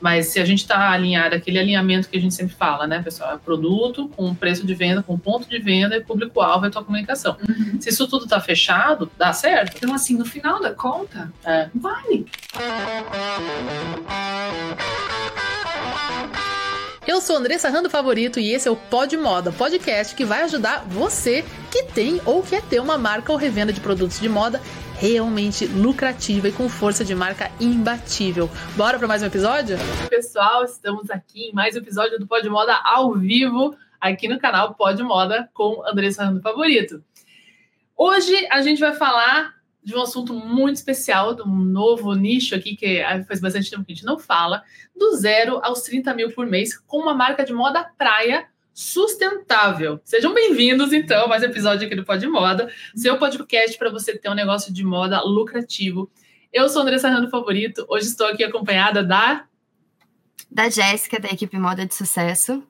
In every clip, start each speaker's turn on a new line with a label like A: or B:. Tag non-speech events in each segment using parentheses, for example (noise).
A: Mas se a gente está alinhado, aquele alinhamento que a gente sempre fala, né, pessoal? É produto com preço de venda, com ponto de venda e público-alvo é tua comunicação. Uhum. Se isso tudo está fechado, dá certo.
B: Então, assim, no final da conta, é. vale.
C: Eu sou Andressa Rando Favorito e esse é o Pod Moda, podcast que vai ajudar você que tem ou quer ter uma marca ou revenda de produtos de moda realmente lucrativa e com força de marca imbatível. Bora para mais um episódio?
A: Pessoal, estamos aqui em mais um episódio do Pod Moda ao vivo, aqui no canal Pod Moda com Andressa Rando Favorito. Hoje a gente vai falar de um assunto muito especial, de um novo nicho aqui, que faz bastante tempo que a gente não fala, do zero aos 30 mil por mês, com uma marca de moda praia sustentável. Sejam bem-vindos, então, a mais um episódio aqui do Pod Moda, seu podcast para você ter um negócio de moda lucrativo. Eu sou Andressa Rando Favorito, hoje estou aqui acompanhada da...
D: Da Jéssica, da equipe Moda de Sucesso.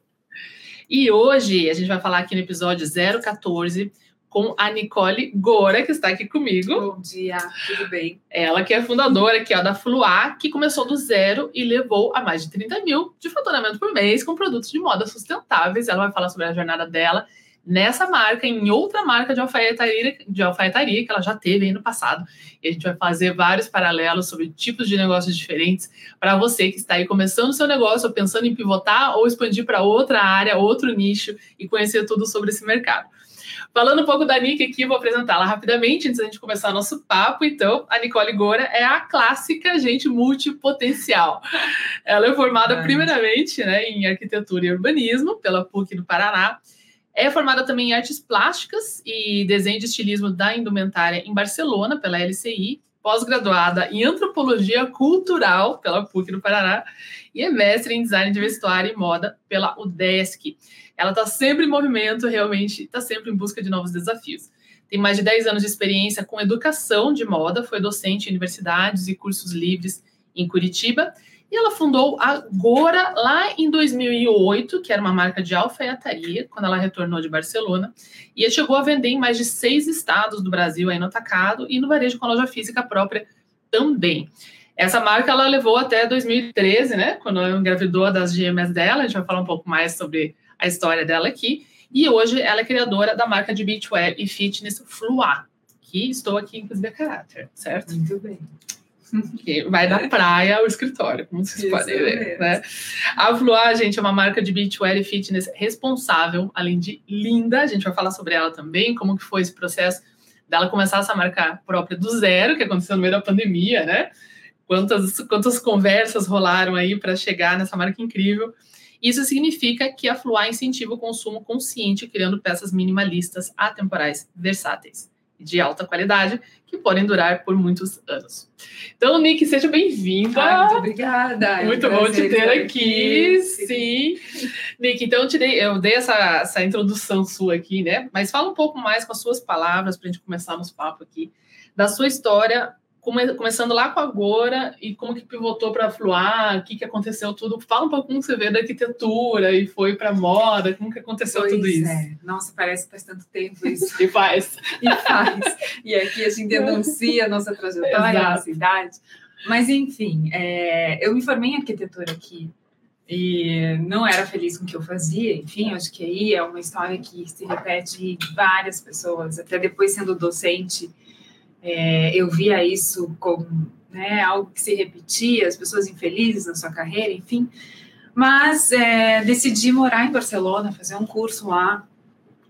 A: E hoje a gente vai falar aqui no episódio 014 com a Nicole Gora, que está aqui comigo.
B: Bom dia, tudo bem?
A: Ela que é fundadora aqui, ó, da Fluar, que começou do zero e levou a mais de 30 mil de faturamento por mês com produtos de moda sustentáveis. Ela vai falar sobre a jornada dela nessa marca, em outra marca de alfaiataria, de alfaiataria que ela já teve aí no passado. E a gente vai fazer vários paralelos sobre tipos de negócios diferentes para você que está aí começando o seu negócio, ou pensando em pivotar ou expandir para outra área, outro nicho e conhecer tudo sobre esse mercado. Falando um pouco da Nick aqui, vou apresentá-la rapidamente antes da gente começar nosso papo. Então, a Nicole Gora é a clássica gente multipotencial. Ela é formada primeiramente né, em arquitetura e urbanismo pela PUC do Paraná. É formada também em artes plásticas e desenho de estilismo da indumentária em Barcelona pela LCI, pós-graduada em antropologia cultural pela PUC do Paraná e é mestre em design de vestuário e moda pela UDESC. Ela está sempre em movimento, realmente, está sempre em busca de novos desafios. Tem mais de 10 anos de experiência com educação de moda, foi docente em universidades e cursos livres em Curitiba. E ela fundou a Gora lá em 2008, que era uma marca de alfaiataria, quando ela retornou de Barcelona. E chegou a vender em mais de seis estados do Brasil, aí no atacado, e no varejo com loja física própria também. Essa marca ela levou até 2013, né? Quando ela engravidou das gêmeas dela. A gente vai falar um pouco mais sobre a história dela aqui. E hoje ela é criadora da marca de beachwear e fitness Fluá, que estou aqui, inclusive, a caráter, certo?
B: Muito bem.
A: Que vai da praia ao escritório, como vocês Isso podem ver. Né? A Fluá, gente, é uma marca de beachwear e fitness responsável, além de linda. A gente vai falar sobre ela também, como que foi esse processo dela começar essa marca própria do zero, que aconteceu no meio da pandemia, né? Quantas, quantas conversas rolaram aí para chegar nessa marca incrível. Isso significa que a Fluar incentiva o consumo consciente, criando peças minimalistas, atemporais, versáteis de alta qualidade, que podem durar por muitos anos. Então, Nick, seja bem-vinda.
B: Ah, muito obrigada.
A: Muito é um bom te ter aqui. Sim. Nick, então eu, te dei, eu dei essa, essa introdução sua aqui, né? Mas fala um pouco mais com as suas palavras para a gente começar nosso papo aqui, da sua história come, começando lá com a Gora e como que pivotou para Fluar, o que, que aconteceu tudo. Fala um pouco como você vê da arquitetura e foi para moda, como que aconteceu
B: pois
A: tudo isso.
B: É. Nossa, parece que faz tanto tempo isso. (laughs)
A: e faz. (laughs)
B: e faz. E aqui a gente denuncia a nossa trajetória na cidade. Mas, enfim, é, eu me formei em arquitetura aqui e não era feliz com o que eu fazia. Enfim, acho que aí é uma história que se repete de várias pessoas, até depois sendo docente é, eu via isso como né, algo que se repetia, as pessoas infelizes na sua carreira, enfim. Mas é, decidi morar em Barcelona, fazer um curso lá.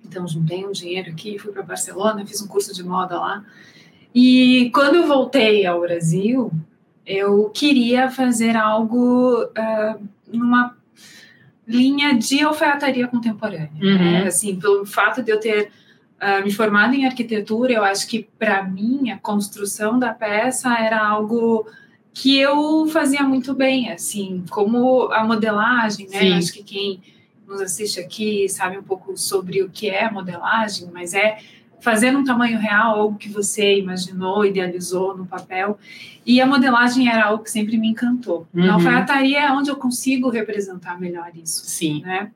B: Então, juntei um dinheiro aqui, fui para Barcelona, fiz um curso de moda lá. E quando eu voltei ao Brasil, eu queria fazer algo uh, numa linha de alfaiataria contemporânea. Né? Uhum. Né? Assim, pelo fato de eu ter uh, me formada em arquitetura, eu acho que para mim a construção da peça era algo que eu fazia muito bem, assim, como a modelagem, né? Acho que quem nos assiste aqui sabe um pouco sobre o que é modelagem, mas é fazer um tamanho real algo que você imaginou, idealizou no papel. E a modelagem era algo que sempre me encantou. Uhum. Na alfaiataria é onde eu consigo representar melhor isso.
A: Sim. Né?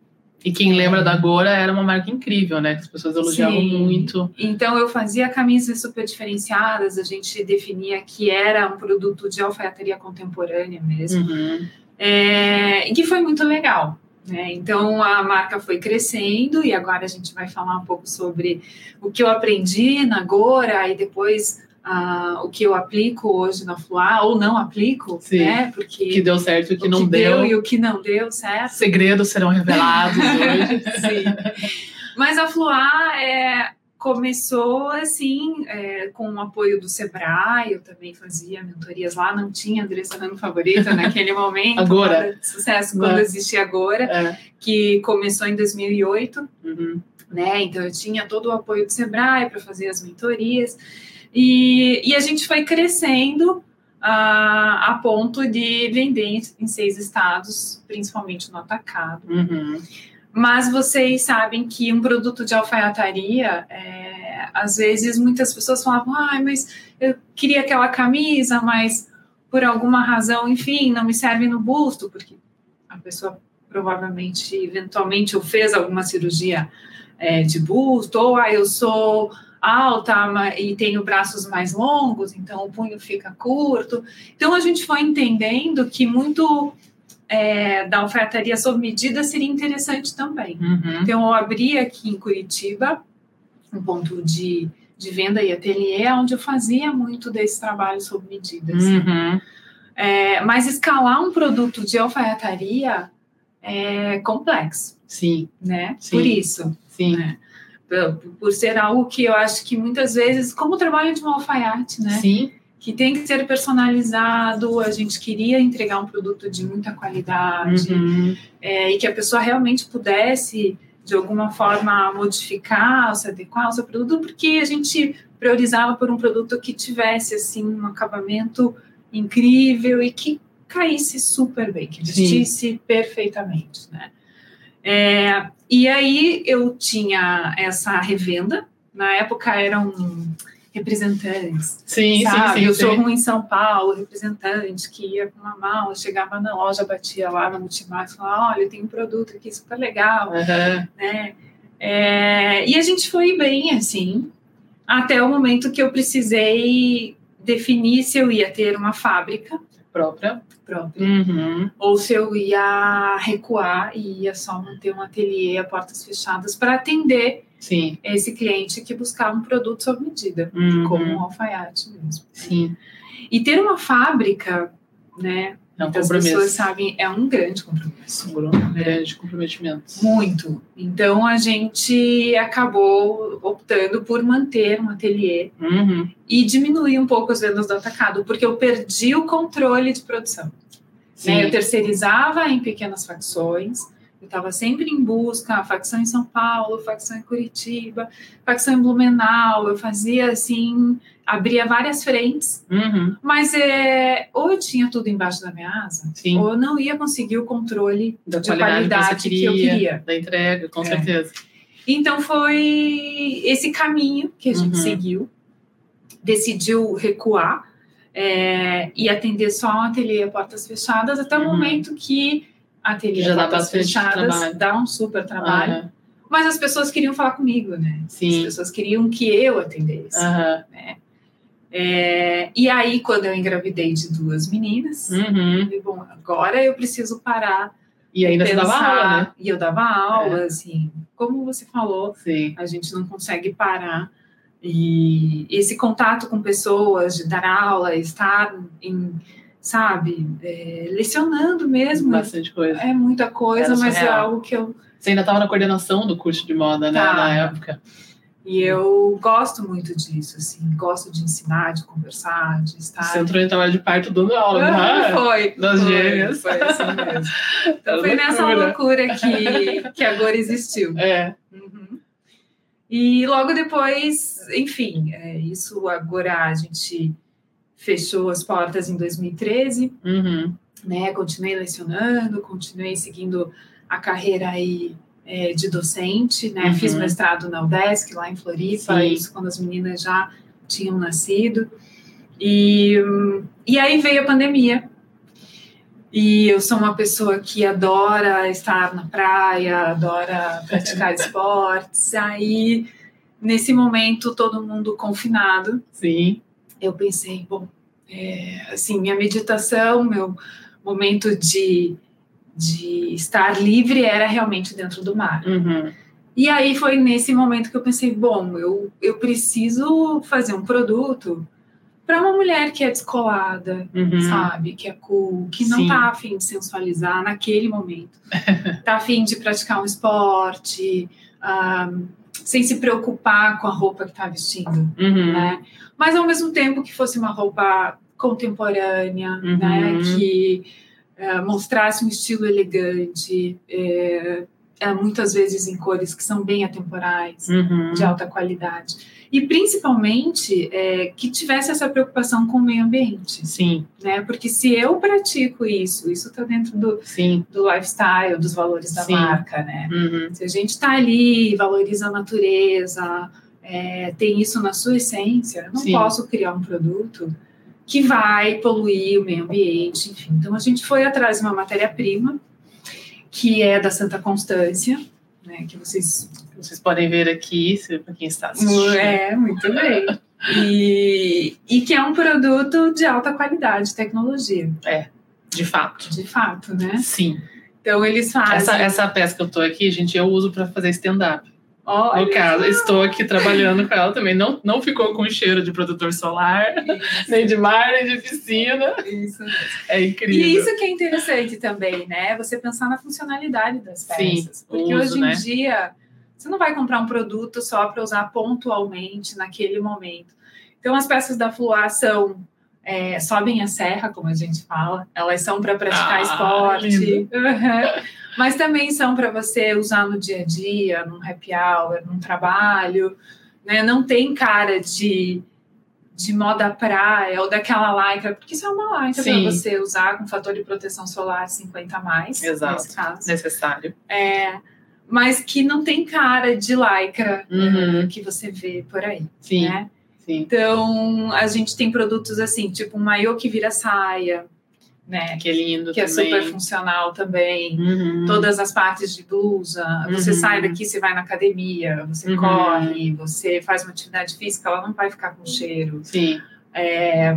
A: E quem lembra da Gora era uma marca incrível, né? Que as pessoas elogiavam Sim. muito.
B: Então eu fazia camisas super diferenciadas, a gente definia que era um produto de alfaiataria contemporânea mesmo. Uhum. é, e que foi muito legal. Né? Então a marca foi crescendo e agora a gente vai falar um pouco sobre o que eu aprendi na Gora e depois o que eu aplico hoje na Fluá ou não aplico,
A: Sim.
B: né? Porque
A: O que deu certo e o que
B: o
A: não
B: que
A: deu.
B: deu e o que não deu certo.
A: Segredos serão revelados (laughs) hoje.
B: Sim. Mas a Fluá é, começou assim, é, com o apoio do Sebrae, eu também fazia mentorias lá, não tinha Andressa Rano favorita (laughs) naquele momento.
A: Agora.
B: Sucesso, quando
A: Agora.
B: existia agora,
A: É.
B: que começou em 2008
A: Uhum.
B: né? Então eu tinha todo o apoio do Sebrae para fazer as mentorias e, e a gente foi crescendo ah, a ponto de vender em, em seis estados, principalmente no atacado.
A: Uhum.
B: Mas vocês sabem que um produto de alfaiataria, é, às vezes muitas pessoas falavam, ai, mas eu queria aquela camisa, mas por alguma razão, enfim, não me serve no busto, porque a pessoa provavelmente, eventualmente, ou fez alguma cirurgia é, de busto, ou ah, eu sou alta e tenho braços mais longos, então o punho fica curto. Então a gente foi entendendo que muito é, da alfaiataria sob medida seria interessante também.
A: Uhum.
B: Então, eu abri aqui em Curitiba um ponto de, de venda e ateliê, onde eu fazia muito desse trabalho sob medidas.
A: Uhum.
B: É, mas escalar um produto de alfaiataria é complexo,
A: Sim,
B: né?
A: Sim.
B: Por isso,
A: sim.
B: É. por, ser algo que eu acho que muitas vezes, como o trabalho de um alfaiate, né?
A: Sim,
B: Que tem que ser personalizado, a gente queria entregar um produto de muita qualidade,
A: Uhum.
B: é, e que a pessoa realmente pudesse, de alguma forma, modificar, se adequar ao seu produto, porque a gente priorizava por um produto que tivesse assim um acabamento incrível e que caísse super bem, que
A: Sim.
B: vestisse perfeitamente, né? É, e aí eu tinha essa revenda, na época eram representantes
A: sim,
B: sabe?
A: sim,
B: eu
A: sim,
B: sou
A: sim.
B: um em São Paulo, representante, que ia com uma mala, chegava na loja, batia lá no Multimax, falava, olha, tem um produto aqui super legal,
A: Uhum.
B: né? É, e a gente foi bem, assim, até o momento que eu precisei definir se eu ia ter uma fábrica
A: Própria.
B: própria,
A: Uhum.
B: ou se eu ia recuar e ia só manter um ateliê a portas fechadas para atender
A: Sim.
B: esse cliente que buscava um produto sob medida,
A: Uhum.
B: como um alfaiate mesmo.
A: Sim.
B: E ter uma fábrica, né?
A: É um
B: muitas
A: compromisso.
B: pessoas sabem, é um grande compromisso.
A: Um grande comprometimento.
B: Muito. Então a gente acabou optando por manter um ateliê
A: Uhum.
B: e diminuir um pouco as vendas do atacado, porque eu perdi o controle de produção.
A: Sim.
B: né? Eu terceirizava em pequenas facções, eu estava sempre em busca, facção em São Paulo, facção em Curitiba, facção em Blumenau, eu fazia assim, abria várias frentes,
A: Uhum.
B: mas é, ou eu tinha tudo embaixo da minha asa,
A: Sim.
B: ou eu não ia conseguir o controle
A: Da
B: de
A: qualidade,
B: qualidade
A: que,
B: que
A: você
B: eu
A: queria,
B: queria.
A: Da entrega, com
B: É.
A: certeza.
B: Então foi esse caminho que a gente
A: Uhum.
B: seguiu, decidiu recuar é, e atender só um ateliê a portas fechadas até o
A: Uhum.
B: momento que ateliê
A: Já dá
B: portas
A: bastante
B: fechadas
A: trabalho.
B: dá um super trabalho,
A: Aham.
B: mas as pessoas queriam falar comigo, né? As
A: Sim.
B: pessoas queriam que eu atendesse.
A: Aham.
B: É, e aí, quando eu engravidei de duas meninas, eu
A: Uhum.
B: falei, bom, agora eu preciso parar.
A: E ainda você dava
B: pensar.
A: aula, né?
B: E eu dava aula, assim, como você falou,
A: Sim.
B: a gente não consegue parar. E esse contato com pessoas, de dar aula, estar em, sabe, é, lecionando mesmo,
A: Bastante coisa.
B: é muita coisa, mas é algo que eu.
A: Você ainda estava na coordenação do curso de moda, né?
B: Tá.
A: Na época.
B: E eu gosto muito disso, assim, gosto de ensinar, de conversar, de estar.
A: Você entrou em trabalho de parto dando aula,
B: Ah,
A: né?
B: foi,
A: Das
B: foi,
A: gêmeas.
B: Foi assim mesmo. Então, (laughs) foi nessa
A: loucura.
B: loucura que, que agora existiu.
A: É.
B: Uhum. E logo depois, enfim, é, isso agora a gente fechou as portas em 2013,
A: Uhum.
B: né? Continuei lecionando, continuei seguindo a carreira aí é, de docente, né?
A: Uhum.
B: Fiz mestrado na UDESC, lá em Floripa,
A: Sim.
B: isso quando as meninas já tinham nascido. E, e aí veio a pandemia. E eu sou uma pessoa que adora estar na praia, adora praticar (laughs) esportes. Aí, nesse momento, todo mundo confinado,
A: Sim.
B: Eu pensei, bom, é, assim, minha meditação, meu momento de, de estar livre era realmente dentro do mar.
A: Uhum.
B: E aí foi nesse momento que eu pensei, bom, eu, eu preciso fazer um produto para uma mulher que é descolada,
A: Uhum.
B: sabe? Que é cool, que não
A: Sim.
B: tá afim de sensualizar naquele momento. (laughs) tá afim de praticar um esporte, ah, sem se preocupar com a roupa que tá vestindo,
A: Uhum.
B: né? Mas ao mesmo tempo que fosse uma roupa contemporânea,
A: Uhum.
B: né? Que eh, mostrasse um estilo elegante, eh, eh, muitas vezes em cores que são bem atemporais
A: Uhum.
B: de alta qualidade. E principalmente é, que tivesse essa preocupação com o meio ambiente,
A: Sim,
B: né? Porque se eu pratico isso, isso está dentro do,
A: sim.
B: do lifestyle, dos valores da
A: Sim.
B: marca, né?
A: Uhum.
B: Se a gente está ali, valoriza a natureza, é, tem isso na sua essência, eu não
A: Sim.
B: posso criar um produto que vai poluir o meio ambiente, enfim. Então a gente foi atrás de uma matéria-prima que é da Santa Constância, né? Que vocês
A: Vocês podem ver aqui, para quem está assistindo.
B: É, muito bem. E, e que é um produto de alta qualidade, de tecnologia,
A: De fato.
B: de fato, né?
A: Sim.
B: Então eles fazem.
A: Essa, essa peça que eu tô aqui, gente, eu uso para fazer stand-up.
B: Olha,
A: No caso, estou aqui trabalhando com ela também. Não, não ficou com cheiro de protetor solar, nem de mar, nem de piscina.
B: isso.
A: É incrível.
B: E isso que é interessante também, né? Você pensar na funcionalidade das
A: Sim,
B: peças. Porque
A: o uso,
B: hoje em
A: né?
B: dia, você não vai comprar um produto só para usar pontualmente naquele momento. Então, as peças da Fluar são. é, sobem a serra, como a gente fala, elas são para praticar
A: Ah,
B: esporte. Uhum. mas também são para você usar no dia a dia, num happy hour, num trabalho, né? Não tem cara de, de moda praia ou daquela lycra, porque isso é uma lycra para você usar com fator de proteção solar 50 a mais,
A: Exato.
B: nesse caso.
A: necessário.
B: É, mas que não tem cara de lycra
A: Uhum.
B: eh, que você vê por aí,
A: Sim,
B: né?
A: sim.
B: Então, a gente tem produtos assim, tipo um maiô que vira saia, né?
A: Que lindo
B: Que é
A: também.
B: super funcional também.
A: Uhum.
B: Todas as partes de blusa. Você
A: Uhum.
B: sai daqui, você vai na academia, você
A: Uhum.
B: corre, você faz uma atividade física, ela não vai ficar com cheiro.
A: Sim.
B: É,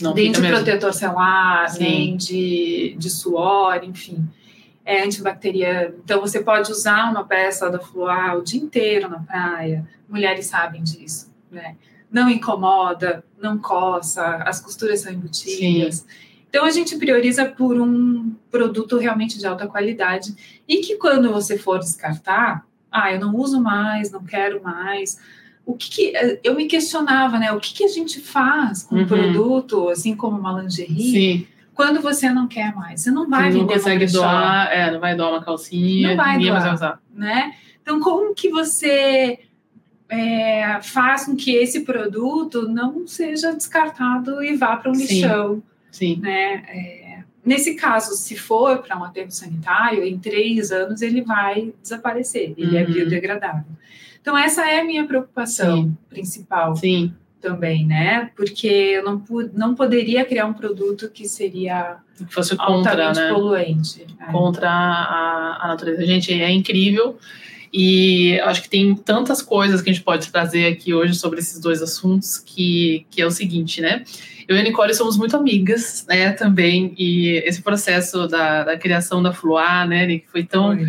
A: Não
B: nem de
A: mesmo.
B: protetor
A: Sim.
B: nem de, de suor, enfim. É antibacteriano. Então, você pode usar uma peça da Fluar o dia inteiro na praia. Mulheres sabem disso, né? Não incomoda, não coça, as costuras são embutidas. Então, a gente prioriza por um produto realmente de alta qualidade e que quando você for descartar, ah, eu não uso mais, não quero mais. O que, que- eu me questionava, né? O que, que a gente faz com
A: Uhum.
B: um produto, assim como uma lingerie,
A: Sim.
B: Quando você não quer mais? Você não vai
A: Você não consegue doar, é, não vai doar uma calcinha,
B: Não vai
A: ninguém vai usar.
B: né? Então, como que você é, faz com que esse produto não seja descartado e vá para um
A: Sim.
B: lixão?
A: Sim.
B: né? É, nesse caso, se for para um aterro sanitário, em três anos ele vai desaparecer, ele é
A: Uhum.
B: biodegradável. Então, essa é a minha preocupação
A: Sim.
B: principal
A: Sim.
B: Também, né? Porque eu não, não poderia criar um produto que seria
A: Que fosse contra, né?
B: poluente. né?
A: contra a, a natureza. Gente, é incrível. E acho que tem tantas coisas que a gente pode trazer aqui hoje sobre esses dois assuntos, que, que é o seguinte, né? Eu e a Nicole somos muito amigas, né, também, e esse processo da, da criação da Fluar, né, Nick, foi tão,
B: Foi.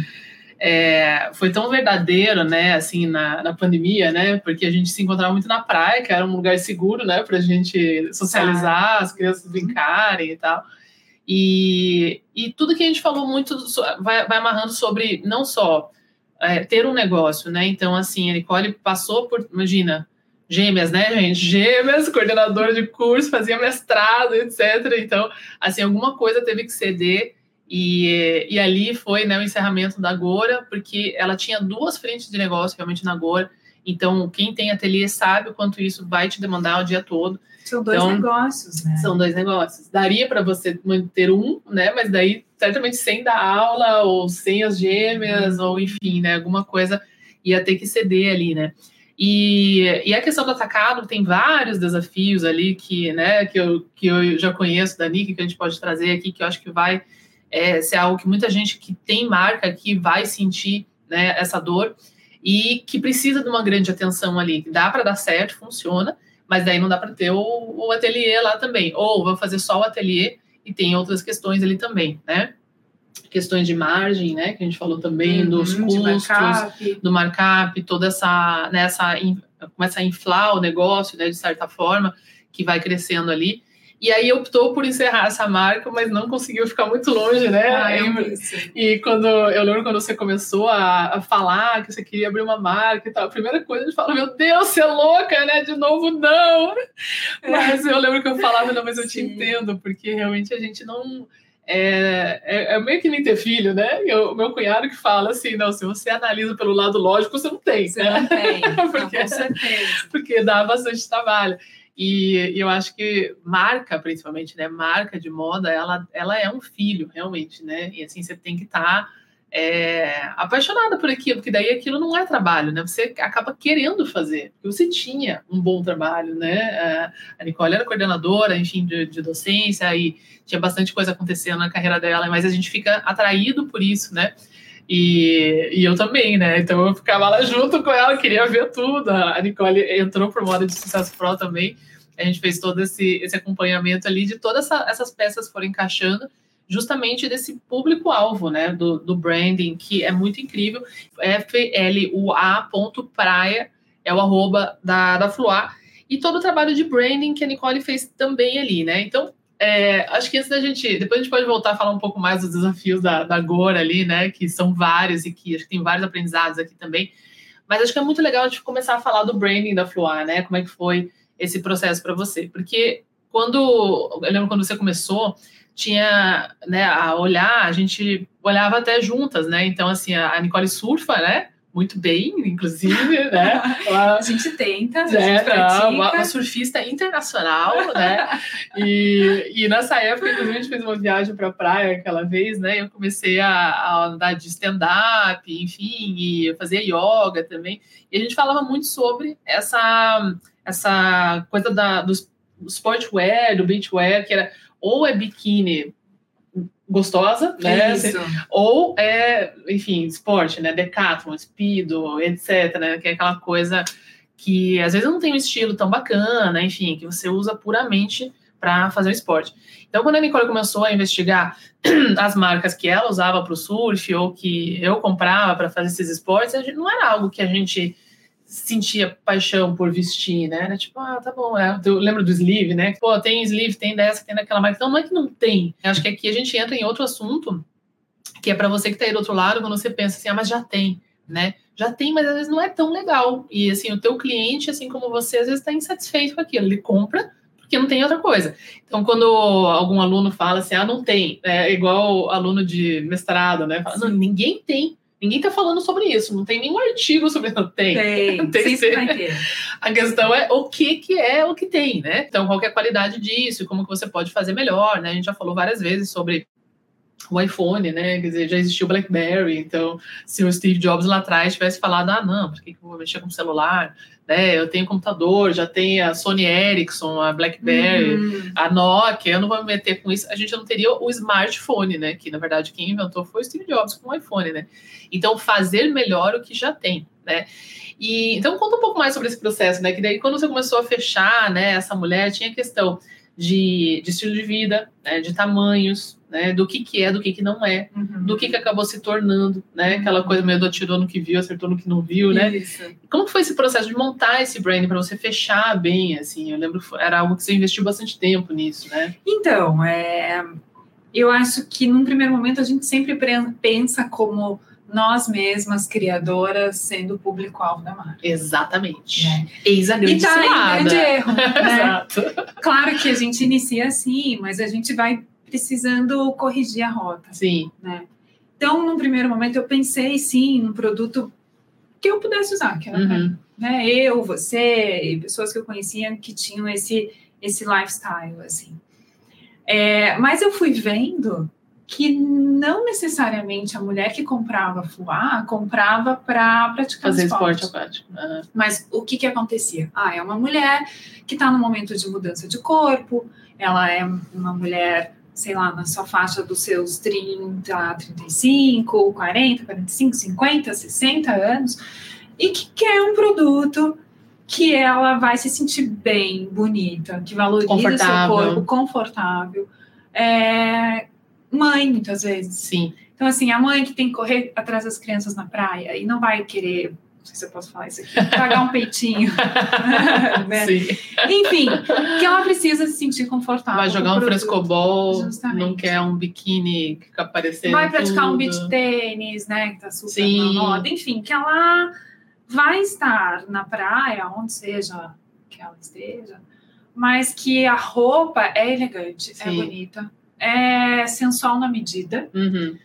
A: É, foi tão verdadeiro, né, assim, na, na pandemia, né, porque a gente se encontrava muito na praia, que era um lugar seguro, né, pra gente socializar, as crianças brincarem e tal. E, e tudo que a gente falou muito vai, vai amarrando sobre não só é, ter um negócio, né? Então, assim, a Nicole passou por, imagina, gêmeas, né, gente? Gêmeas, coordenadora de curso, fazia mestrado, etc. Então, assim, alguma coisa teve que ceder. E, e ali foi né, o encerramento da Gora, porque ela tinha duas frentes de negócio realmente na Gora. Então, quem tem ateliê sabe o quanto isso vai te demandar o dia todo.
B: São dois
A: Então,
B: negócios, né?
A: São dois negócios. Daria para você manter um, né? Mas daí, certamente, sem dar aula, ou sem as gêmeas, ou enfim, né? Alguma coisa ia ter que ceder ali, né? E, e a questão do atacado tem vários desafios ali que, né, que, eu, que eu já conheço da Nick, que a gente pode trazer aqui, que eu acho que vai é, ser algo que muita gente que tem marca aqui vai sentir né, essa dor e que precisa de uma grande atenção ali. Dá para dar certo, funciona, mas daí não dá para ter o, o ateliê lá também. Ou vou fazer só o ateliê e tem outras questões ali também, né? Questões de margem, né? Que a gente falou também,
B: Uhum,
A: dos custos,
B: markup.
A: do markup, toda essa, né, essa in- começa a inflar o negócio, né, de certa forma, que vai crescendo ali. E aí optou por encerrar essa marca, mas não conseguiu ficar muito longe, né?
B: Ah, eu
A: E- quando eu lembro quando você começou a, a falar que você queria abrir uma marca e tal, a primeira coisa a gente fala, meu Deus, você é louca, né? De novo, não! Mas eu lembro que eu falava, não, mas eu te
B: Sim.
A: entendo, porque realmente a gente não. É, é, é meio que nem ter filho, né? E o meu cunhado que fala assim: não, se você analisa pelo lado lógico, você não tem,
B: Você
A: né?
B: não tem. (laughs) Não,
A: Porque-
B: com certeza.
A: porque dá bastante trabalho. E, eu acho que marca, principalmente, né? Marca de moda, ela, ela é um filho, realmente, né? E assim, você tem que estar apaixonada por aquilo, porque daí aquilo não é trabalho, né? Você acaba querendo fazer, porque você tinha um bom trabalho, né? A Nicole era coordenadora, enfim, de, de docência, e tinha bastante coisa acontecendo na carreira dela, mas a gente fica atraído por isso, né? E, e eu também, né? Então eu ficava lá junto com ela, queria ver tudo. A Nicole entrou por moda de sucesso pro também. A gente fez todo esse, esse acompanhamento ali de todas essa, essas peças foram encaixando justamente desse público-alvo, né? Do, do branding, que é muito incrível. FLUA.praia é o arroba da, da Fluar. E todo o trabalho de branding que a Nicole fez também ali, né? Então, é, acho que antes da gente. Depois a gente pode voltar a falar um pouco mais dos desafios da, da Gora ali, né? Que são vários e que acho que tem vários aprendizados aqui também. Mas acho que é muito legal a gente começar a falar do branding da Fluar, né? Como é que foi esse processo para você? Porque quando. Eu lembro quando você começou, tinha né, a olhar, a gente olhava até juntas, né? Então, assim, a Nicole surfa, né? Muito bem, inclusive, né? (laughs) Ela-
B: A gente tenta, a
A: é,
B: gente
A: não,
B: pratica.
A: uma, uma surfista internacional, né? (laughs) E, e nessa época, inclusive, a gente fez uma viagem para a praia aquela vez, né? Eu comecei a, a andar de stand-up, enfim, e fazia yoga também. E a gente falava muito sobre essa, essa coisa da, do sportwear, do beachwear, que era ou é biquíni gostosa, né? assim,
B: Isso.
A: ou é, enfim, esporte, né? Decathlon, Speedo, etc, né? Que é aquela coisa que às vezes não tem um estilo tão bacana, enfim, que você usa puramente para fazer o esporte. Então, quando a Nicole começou a investigar (clears throat) as marcas que ela usava para o surf ou que eu comprava para fazer esses esportes, não era algo que a gente sentia paixão por vestir, né? Era tipo, ah, tá bom, é. eu lembro do sleeve, né? Pô, tem sleeve, tem dessa, tem daquela marca. Então, não é que não tem. Acho que aqui a gente entra em outro assunto, que é para você que tá aí do outro lado, quando você pensa assim, ah, mas já tem, né? Já tem, mas às vezes não é tão legal. E assim, o teu cliente, assim como você, às vezes está insatisfeito com aquilo. Ele compra porque não tem outra coisa. Então, quando algum aluno fala assim, ah, não tem, é igual aluno de mestrado, né? Fala, não, ninguém tem. Ninguém tá falando sobre isso, não tem nenhum artigo sobre não tem.
B: Tem, (laughs)
A: Tem sim.
B: vai ter.
A: A questão é o que, que é o que tem, né? Então, qual é a qualidade disso e como que você pode fazer melhor, né? A gente já falou várias vezes sobre o iPhone, né? Quer dizer, já existiu o BlackBerry, então se o Steve Jobs lá atrás tivesse falado, ah, não, por que que eu vou mexer com o celular? Né? Eu tenho computador, já tem a Sony Ericsson, a BlackBerry,
B: Uhum.
A: a Nokia, eu não vou me meter com isso, a gente não teria o smartphone, né? Que na verdade quem inventou foi o Steve Jobs com o iPhone, né? Então, fazer melhor o que já tem, né? E então conta um pouco mais sobre esse processo, né? Que daí quando você começou a fechar, né, essa mulher tinha questão de, de estilo de vida, né, de tamanhos, né, do que que é, do que que não é,
B: Uhum.
A: do que que acabou se tornando, né? Aquela coisa meio do atirou no que viu, acertou no que não viu, né?
B: Isso.
A: Como foi esse processo de montar esse brand para você fechar bem, assim? Eu lembro que era algo que você investiu bastante tempo nisso, né?
B: Então, é, eu acho que num primeiro momento a gente sempre pre- pensa como nós mesmas, criadoras, sendo o público-alvo da marca.
A: Exatamente.
B: né?
A: Eis a grande
B: E tá aí um grande erro, né? (laughs)
A: Exato.
B: Claro que a gente inicia assim, mas a gente vai precisando corrigir a rota.
A: Sim.
B: né? Então, num primeiro momento, eu pensei sim num produto que eu pudesse usar, que era
A: Uhum.
B: né, eu, você e pessoas que eu conhecia que tinham esse esse lifestyle assim. É, mas eu fui vendo que não necessariamente a mulher que comprava fuá comprava para praticar
A: Fazer
B: esporte.
A: esporte. Aham.
B: Mas o que que acontecia? Ah, é uma mulher que está no momento de mudança de corpo, ela é uma mulher, sei lá, na sua faixa dos seus 30, 35, 40, 45, 50, 60 anos, e que quer um produto que ela vai se sentir bem, bonita, que valoriza o seu corpo, confortável. é, mãe, muitas vezes.
A: Sim.
B: Então, assim, a mãe que tem que correr atrás das crianças na praia e não vai querer, não sei se eu posso falar isso aqui, pagar um peitinho. (laughs) né?
A: Sim.
B: Enfim, que ela precisa se sentir confortável.
A: Vai jogar um frescobol,
B: Justamente.
A: não quer um biquíni que fica aparecendo.
B: Vai praticar um
A: tudo.
B: beach tênis, né? Que tá super
A: Sim.
B: na moda. Enfim, que ela vai estar na praia, onde seja que ela esteja, mas que a roupa é elegante, é
A: Sim.
B: bonita, é sensual na medida,
A: Uhum,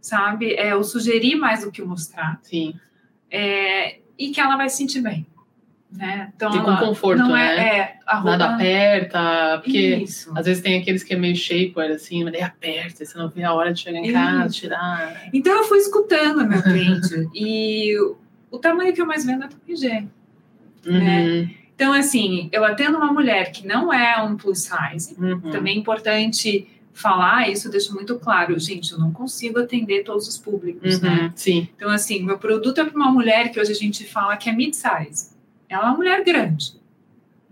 B: sabe? É o sugerir mais do que o mostrar.
A: sim.
B: É, e que ela vai se sentir bem. Né? Então,
A: E com conforto,
B: não é,
A: né?
B: é, roupa...
A: Nada aperta, porque
B: Isso.
A: às vezes tem aqueles que é meio shapewear, assim, mas daí aperta, você não vê a hora de chegar em
B: Isso.
A: casa, tirar.
B: Então eu fui escutando meu cliente (laughs) e o- tamanho que eu mais vendo é tamanho G.
A: Uhum,
B: Então, assim, eu atendo uma mulher que não é um plus size.
A: uhum.
B: Também é importante falar, isso eu deixo muito claro. Gente, eu não consigo atender todos os públicos, né?
A: Uhum, Sim,
B: Então, assim, meu produto é para uma mulher que hoje a gente fala que é mid-size. Ela é uma mulher grande,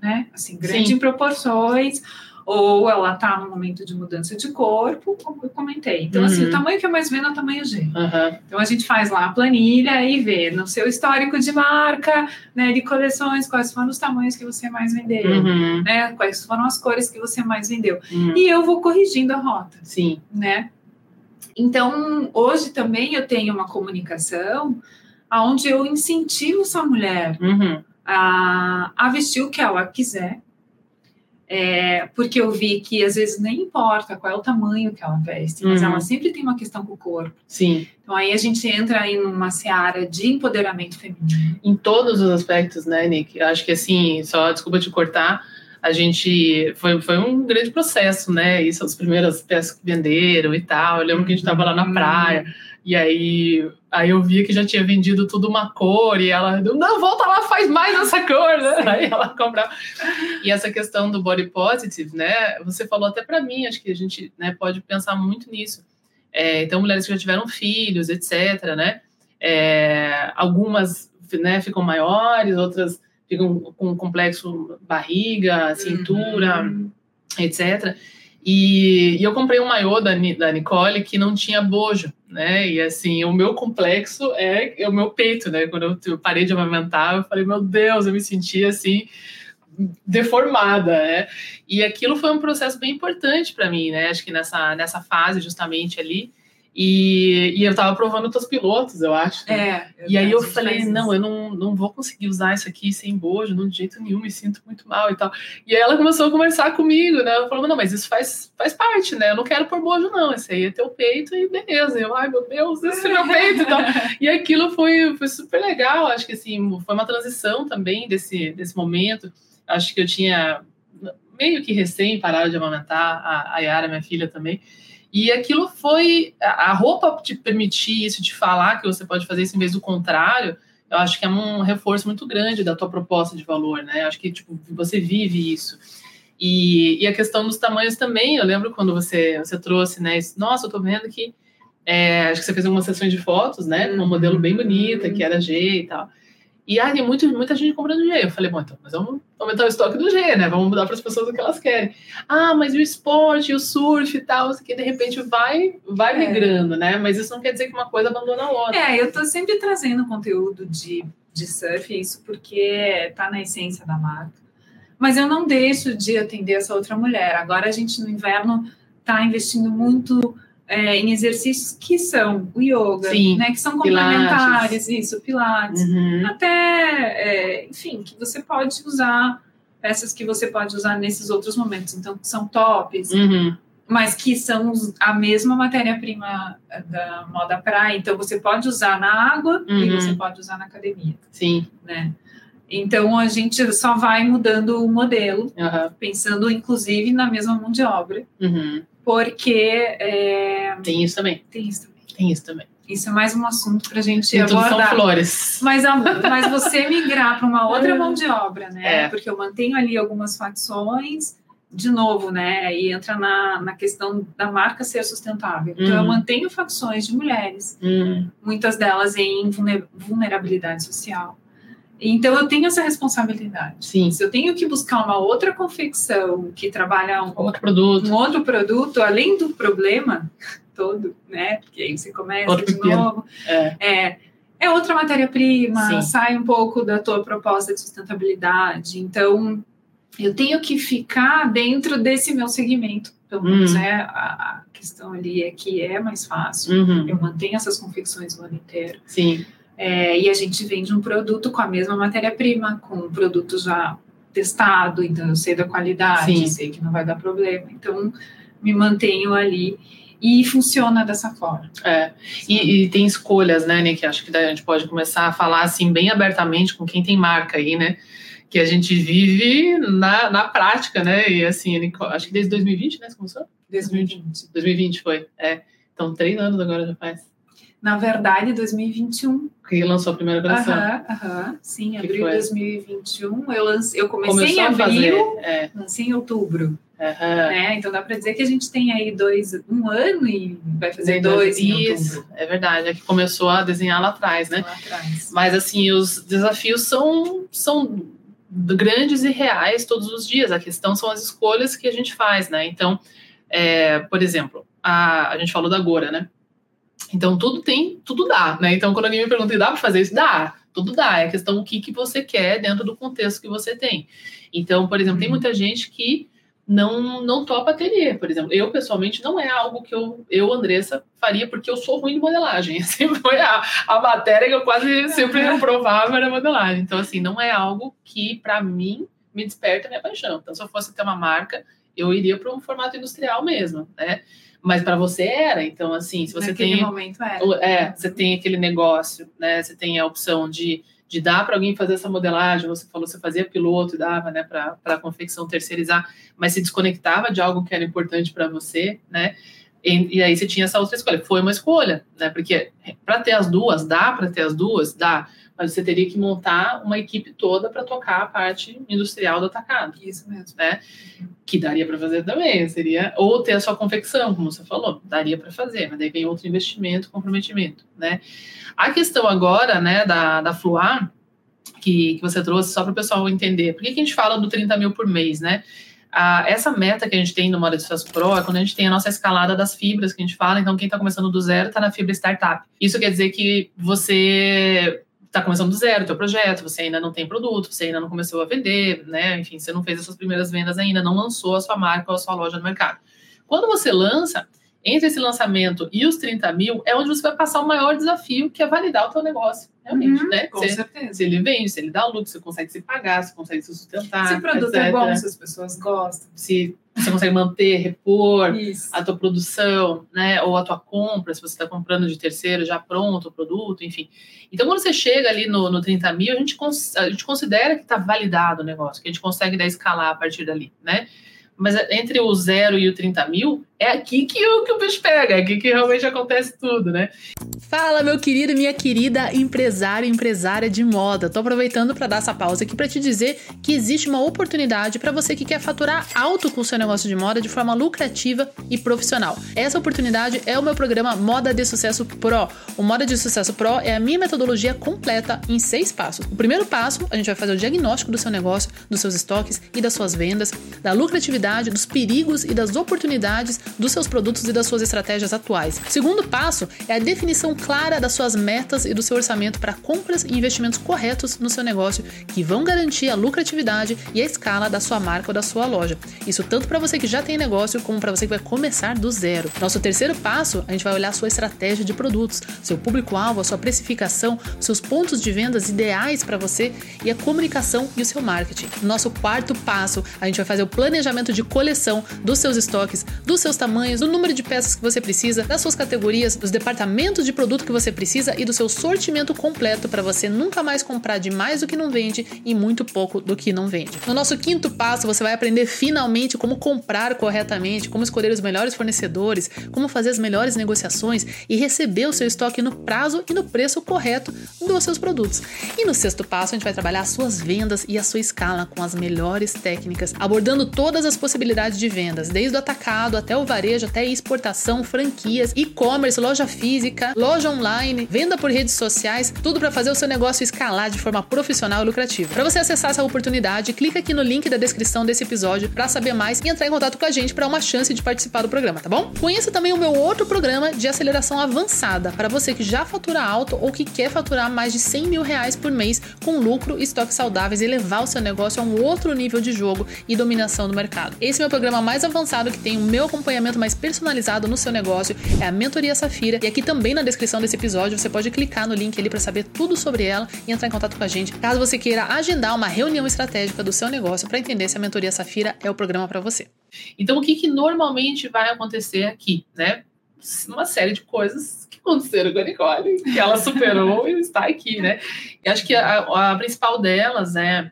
B: né? Assim, grande
A: Sim.
B: em proporções, ou ela está no momento de mudança de corpo, como eu comentei. Então, assim,
A: Uhum.
B: o tamanho que eu mais vendo é o tamanho G.
A: aham,
B: Então a gente faz lá a planilha e vê no seu histórico de marca, né, de coleções, quais foram os tamanhos que você mais vendeu,
A: uhum,
B: né, quais foram as cores que você mais vendeu.
A: uhum.
B: E eu vou corrigindo a rota,
A: Sim,
B: né? Então, hoje também eu tenho uma comunicação onde eu incentivo essa mulher
A: uhum,
B: a, a vestir o que ela quiser, é, porque eu vi que às vezes nem importa qual é o tamanho que ela veste, mas
A: Uhum.
B: ela sempre tem uma questão com o corpo.
A: sim.
B: Então aí a gente entra aí numa seara de empoderamento feminino.
A: Em todos os aspectos, né, Nick? Eu acho que assim, só desculpa te cortar, a gente foi, foi um grande processo, né? Isso, as primeiras peças que venderam e tal. Eu lembro que a gente tava lá na praia, e aí, aí eu via que já tinha vendido tudo uma cor, e ela, não, volta lá, faz mais essa cor, né?
B: Sim.
A: Aí ela comprava. E essa questão do body positive, né? Você falou até para mim, acho que a gente né, pode pensar muito nisso. É, então, mulheres que já tiveram filhos, etc., né? É, algumas né, ficam maiores, outras ficam com complexo barriga, cintura,
B: Uhum.
A: etc. E, e eu comprei um maiô da, da Nicole que não tinha bojo, né? E assim, o meu complexo é, é o meu peito, né? Quando eu, eu parei de amamentar, eu falei, meu Deus, eu me senti assim deformada, né? E aquilo foi um processo bem importante para mim, né? Acho que nessa, nessa fase justamente ali. E, e eu tava provando os pilotos, eu acho. né?
B: É.
A: E aí eu falei, não, eu não, não vou conseguir usar isso aqui sem bojo, não, de jeito nenhum, me sinto muito mal e tal. E aí ela começou a conversar comigo, né? Ela falou, não, mas isso faz, faz parte, né? Eu não quero pôr bojo, não. Esse aí é teu peito e beleza. Eu, ai, meu Deus, esse é meu peito e tal. (laughs) E aquilo foi, foi super legal. Acho que assim, foi uma transição também desse, desse momento. Acho que eu tinha meio que recém parado de amamentar a, a Yara, minha filha também. E aquilo foi. A roupa te permitir isso, te falar que você pode fazer isso em vez do contrário, eu acho que é um reforço muito grande da tua proposta de valor, né? Acho que tipo, você vive isso. E, e a questão dos tamanhos também, eu lembro quando você, você trouxe, né? isso, Nossa, eu tô vendo que. é, acho que você fez algumas sessões de fotos, né? Com uma modelo bem bonita, que era G e tal. E aí, muito, muita gente comprando G. Eu falei, bom, então, mas vamos aumentar o estoque do G, né? Vamos mudar para as pessoas o que elas querem. Ah, mas e o esporte, e o surf e tal, que de repente vai, vai
B: É.
A: migrando, né? Mas isso não quer dizer que uma coisa abandona a outra.
B: É, eu tô sempre trazendo conteúdo de, de surf, isso porque tá na essência da marca. Mas eu não deixo de atender essa outra mulher. Agora a gente no inverno tá investindo muito é, em exercícios que são o yoga,
A: Sim,
B: né? Que são
A: pilates.
B: complementares, isso, pilates.
A: Uhum.
B: Até, é, enfim, que você pode usar peças que você pode usar nesses outros momentos. Então, que são tops,
A: Uhum.
B: mas que são a mesma matéria-prima da moda praia. Então, você pode usar na água e
A: Uhum.
B: você pode usar na academia,
A: Sim.
B: né? Então, a gente só vai mudando o modelo, pensando, inclusive, na mesma mão de obra,
A: Uhum.
B: Porque é,
A: Tem isso também.
B: tem isso também.
A: Tem isso também.
B: Isso é mais um assunto para a gente
A: E tudo são
B: abordar.
A: flores.
B: Mas, a- mas você migrar para uma outra (laughs)
A: É.
B: mão de obra, né?
A: É.
B: Porque eu mantenho ali algumas facções, de novo, né? E entra na, na questão da marca ser sustentável. Então, eu
A: Uhum.
B: mantenho facções de mulheres,
A: Uhum.
B: muitas delas em vulne- vulnerabilidade social. Então eu tenho essa responsabilidade.
A: Sim.
B: Se eu tenho que buscar uma outra confecção que trabalha um
A: Outro produto.
B: um outro produto, além do problema (laughs) todo, né? Porque aí você começa
A: Outro
B: de novo.
A: É.
B: É, é outra matéria-prima, sai um pouco da tua proposta de sustentabilidade. Então, eu tenho que ficar dentro desse meu segmento. Pelo menos
A: Hum.
B: é a, a questão ali é que é mais fácil.
A: Uhum.
B: Eu mantenho essas confecções o ano inteiro.
A: Sim.
B: É, e a gente vende um produto com a mesma matéria-prima, com um produto já testado, então eu sei da qualidade,
A: Sim.
B: sei que não vai dar problema. Então, me mantenho ali e funciona dessa forma.
A: É. E, e tem escolhas, né, Nick? Acho que daí a gente pode começar a falar assim bem abertamente com quem tem marca aí, né? Que a gente vive na, na prática, né? E assim, acho que desde 2020, né? Você começou?
B: 2020.
A: 2020 foi. É. Então, três anos agora já faz.
B: Na verdade, 2021.
A: Que lançou a primeira.
B: Aham, aham. Sim, abril de
A: foi?
B: 2021. Eu, lance, eu comecei
A: Começou
B: em abril,
A: É.
B: lancei em outubro. Né? Então dá para dizer que a gente tem aí dois, um ano e vai fazer dois em
A: Isso,
B: outubro.
A: é verdade. É que começou a desenhar lá atrás, né?
B: Lá atrás.
A: Mas assim, os desafios são, são grandes e reais todos os dias. A questão são as escolhas que a gente faz, né? Então, é, por exemplo, a, a gente falou da Gora, né? Então tudo tem, tudo dá, né? Então quando alguém me pergunta, dá para fazer isso? Dá, tudo dá. É questão o que, que você quer dentro do contexto que você tem. Então, por exemplo, tem muita gente que não não topa ateliê, por exemplo. Eu, pessoalmente, não é algo que eu, eu Andressa, faria, porque eu sou ruim de modelagem. (laughs) Sempre foi a, a matéria que eu quase sempre reprovava era modelagem. Então, assim, não é algo que, para mim, me desperta a minha paixão. Então, se eu fosse ter uma marca, eu iria para um formato industrial mesmo, né? Mas para você era, então assim, se você
B: Naquele
A: tem
B: momento era.
A: É, você tem aquele negócio, né? Você tem a opção de, de dar para alguém fazer essa modelagem. Você falou, você fazia piloto e dava, né, para a confecção terceirizar, mas se desconectava de algo que era importante para você, né? E, e aí você tinha essa outra escolha. Foi uma escolha, né? Porque para ter as duas, dá para ter as duas, dá, mas você teria que montar uma equipe toda para tocar a parte industrial do atacado
B: Isso mesmo.
A: que daria para fazer também, seria ou ter a sua confecção, como você falou, daria para fazer, mas daí vem outro investimento, comprometimento, né? A questão agora, né, da, da Fluar, que, que você trouxe, só para o pessoal entender, por que, que a gente fala do 30 mil por mês, né? Ah, essa meta que a gente tem no Moda de Sucesso Pro é quando a gente tem a nossa escalada das fibras que a gente fala, então quem está começando do zero está na fibra startup. Isso quer dizer que você está começando do zero o teu projeto, você ainda não tem produto, você ainda não começou a vender, né? Enfim, você não fez as suas primeiras vendas ainda, não lançou a sua marca ou a sua loja no mercado. Quando você lança, entre esse lançamento e os 30 mil, é onde você vai passar o maior desafio, que é validar o teu negócio, realmente,
B: Uhum,
A: né?
B: Com
A: Se,
B: certeza.
A: se ele vende, se ele dá lucro, se você consegue se pagar, se consegue se sustentar,
B: Se o produto é
A: etc.
B: bom, se as pessoas gostam.
A: se você consegue manter, repor,
B: Isso.
A: a tua produção, né, ou a tua compra, se você está comprando de terceiro já pronto o produto, enfim. Então, quando você chega ali no, no 30 mil, a gente, a gente considera que está validado o negócio, que a gente consegue dar escalar a partir dali, né? Mas entre o zero e o 30 mil, é aqui que o, que o bicho pega, é aqui que realmente acontece tudo, né?
C: Fala, meu querido e minha querida empresário e empresária de moda. Tô aproveitando para dar essa pausa aqui para te dizer que existe uma oportunidade para você que quer faturar alto com o seu negócio de moda de forma lucrativa e profissional. Essa oportunidade é o meu programa Moda de Sucesso Pro. O Moda de Sucesso Pro é a minha metodologia completa em seis passos. O primeiro passo, a gente vai fazer o diagnóstico do seu negócio, dos seus estoques e das suas vendas, da lucratividade, dos perigos e das oportunidades dos seus produtos e das suas estratégias atuais. O segundo passo é a definição clara das suas metas e do seu orçamento para compras e investimentos corretos no seu negócio que vão garantir a lucratividade e a escala da sua marca ou da sua loja. Isso tanto para você que já tem negócio como para você que vai começar do zero. Nosso terceiro passo, a gente vai olhar a sua estratégia de produtos, seu público-alvo, a sua precificação, seus pontos de vendas ideais para você e a comunicação e o seu marketing. Nosso quarto passo, a gente vai fazer o planejamento de coleção dos seus estoques, dos seus tamanhos, do número de peças que você precisa, das suas categorias, dos departamentos de produto que você precisa e do seu sortimento completo para você nunca mais comprar de mais do que não vende e muito pouco do que não vende. No nosso quinto passo, você vai aprender finalmente como comprar corretamente, como escolher os melhores fornecedores, como fazer as melhores negociações e receber o seu estoque no prazo e no preço correto dos seus produtos. E no sexto passo, a gente vai trabalhar as suas vendas e a sua escala com as melhores técnicas, abordando todas as possibilidades de vendas, desde o atacado até o varejo até exportação, franquias, e-commerce, loja física, loja online, venda por redes sociais, tudo para fazer o seu negócio escalar de forma profissional e lucrativa. Para você acessar essa oportunidade, clica aqui no link da descrição desse episódio para saber mais e entrar em contato com a gente para uma chance de participar do programa, tá bom? Conheça também o meu outro programa de aceleração avançada para você que já fatura alto ou que quer faturar mais de 100 mil reais por mês com lucro estoques saudáveis e levar o seu negócio a um outro nível de jogo e dominação do mercado. Esse é o meu programa mais avançado que tem o meu acompanhamento mais personalizado no seu negócio, é a Mentoria Safira. E aqui também na descrição desse episódio você pode clicar no link ali para saber tudo sobre ela e entrar em contato com a gente, caso você queira agendar uma reunião estratégica do seu negócio para entender se a Mentoria Safira é o programa para você.
A: Então, o que, que normalmente vai acontecer aqui, né? Uma série de coisas que aconteceram com a Nicole, que ela superou e está aqui, né? E acho que a, a principal delas é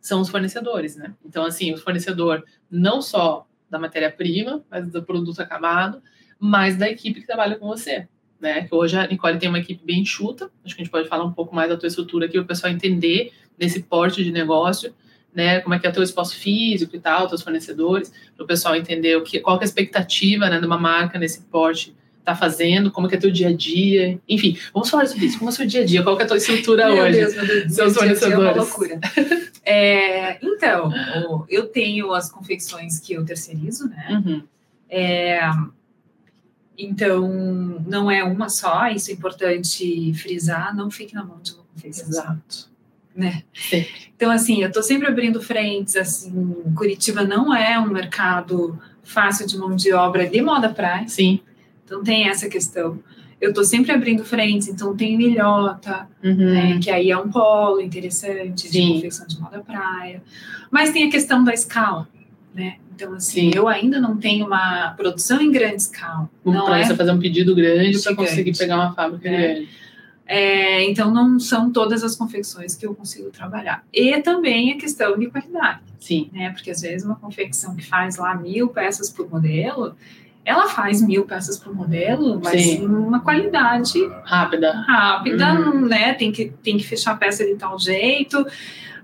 A: são os fornecedores, né? Então, assim, o fornecedor não só da matéria-prima, mas do produto acabado, mas da equipe que trabalha com você, né? Que hoje a Nicole tem uma equipe bem enxuta, acho que a gente pode falar um pouco mais da tua estrutura aqui, para o pessoal entender desse porte de negócio, né? Como é que é o teu espaço físico e tal, teus fornecedores, para o pessoal entender o que, qual que é a expectativa, né, de uma marca nesse porte tá fazendo, como que é teu dia a dia, enfim, vamos falar sobre isso, como é o seu dia a dia, qual que é a tua estrutura
B: meu
A: hoje,
B: Deus, meu Deus,
A: seus
B: dia É uma
A: fornecedores.
B: loucura. É, então, eu tenho as confecções que eu terceirizo, né?
A: Uhum.
B: Então, não é uma só, isso é importante frisar, não fique na mão de uma confecção
A: Exato.
B: né?
A: Sim.
B: Então, assim, eu tô sempre abrindo frentes, assim, Curitiba não é um mercado fácil de mão de obra de moda praia,
A: Sim.
B: Então tem essa questão. Eu tô sempre abrindo frentes, então tem milhota,
A: Uhum.
B: né, que aí é um polo interessante de confecção de moda praia. Mas tem a questão da escala, né? Então, assim,
A: Sim.
B: eu ainda não tenho uma produção em grande escala. Não
A: Para
B: é,
A: você fazer um pedido grande para conseguir pegar uma fábrica
B: É.
A: grande.
B: é, então, não são todas as confecções que eu consigo trabalhar. E também a questão de qualidade,
A: Sim.
B: né? Porque às vezes uma confecção que faz lá mil peças por modelo, ela faz mil peças por modelo, mas
A: Sim.
B: uma qualidade
A: Rápida.
B: rápida,
A: Uhum.
B: né? Tem que, tem que fechar a peça de tal jeito.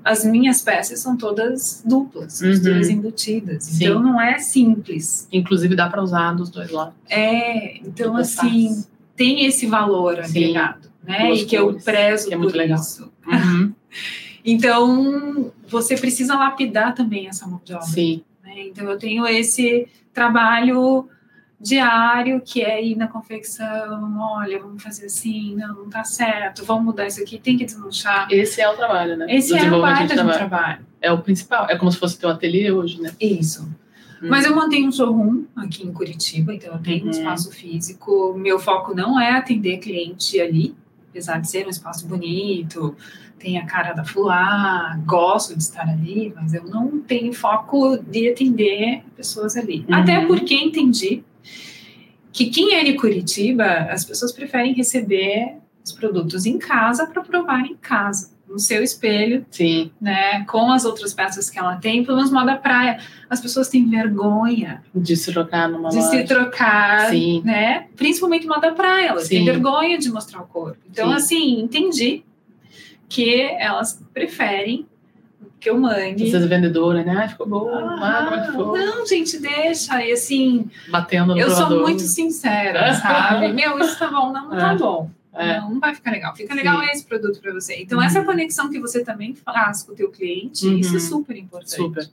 B: As minhas peças são todas duplas,
A: Uhum.
B: costuras embutidas.
A: Sim.
B: Então não é simples.
A: Inclusive dá para usar dos dois lados.
B: É, então assim, tem esse valor
A: Sim.
B: agregado, né?
A: Duas
B: e que eu prezo
A: que é
B: por
A: muito legal.
B: isso.
A: Uhum. (laughs)
B: Então, você precisa lapidar também essa mão de obra.
A: Sim.
B: né? Então, eu tenho esse trabalho diário que é ir na confecção, olha, vamos fazer assim, não, não tá certo, vamos mudar isso aqui, tem que desmanchar.
A: Esse é o trabalho, né?
B: Esse
A: Do
B: é o
A: desenvolvimento
B: baita de um
A: trabalho.
B: trabalho.
A: É o principal. É como se fosse teu ateliê hoje, né?
B: Isso.
A: Hum.
B: Mas eu mantenho um showroom aqui em Curitiba, então eu tenho um
A: Uhum.
B: espaço físico. Meu foco não é atender cliente ali, apesar de ser um espaço bonito, tem a cara da Fluá, gosto de estar ali, mas eu não tenho foco de atender pessoas ali.
A: Uhum.
B: Até porque entendi que quem é de Curitiba, as pessoas preferem receber os produtos em casa para provar em casa, no seu espelho,
A: Sim.
B: né, com as outras peças que ela tem, pelo menos moda praia. As pessoas têm vergonha
A: De se trocar numa
B: de
A: loja.
B: se trocar,
A: Sim.
B: né? Principalmente moda praia, elas têm
A: Sim.
B: vergonha de mostrar o corpo. Então,
A: Sim.
B: assim, entendi que elas preferem que eu mande.
A: Essas vendedoras, né? Ah, ficou bom.
B: Ah,
A: Ah, como é que foi?
B: não, gente, deixa. E assim,
A: Batendo no
B: eu sou
A: provador.
B: muito sincera, sabe? (laughs) Meu, isso tá bom, não, não tá
A: É.
B: bom.
A: É.
B: Não, não vai ficar legal. Fica legal
A: Sim.
B: esse produto para você. Então,
A: Uhum.
B: essa conexão que você também faz com o teu cliente,
A: Uhum.
B: isso é super importante.
A: Super.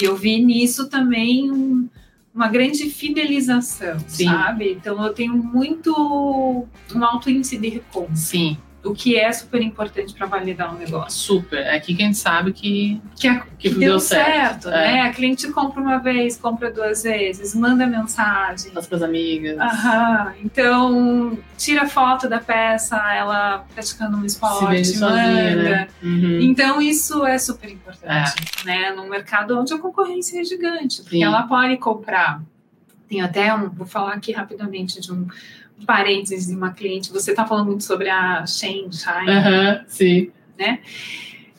B: E eu vi nisso também um- uma grande fidelização,
A: Sim.
B: sabe? Então, eu tenho muito um alto índice de recompensa,
A: Sim,
B: o que é super importante para validar um negócio.
A: super. É aqui que a gente sabe que,
B: Que, a-
A: que,
B: que
A: deu,
B: deu
A: certo.
B: certo,
A: É.
B: né? A cliente compra uma vez, compra duas vezes, manda mensagem.
A: As tuas amigas.
B: Aham, então tira foto da peça, ela praticando um
A: se
B: esporte,
A: sozinha,
B: manda.
A: né? Uhum.
B: Então isso é super importante, né? Num mercado onde a concorrência é gigante, porque
A: Sim.
B: ela pode comprar. Tem até um, vou falar aqui rapidamente de um parênteses de uma cliente. Você está falando muito sobre a Shein, Shine,
A: sim.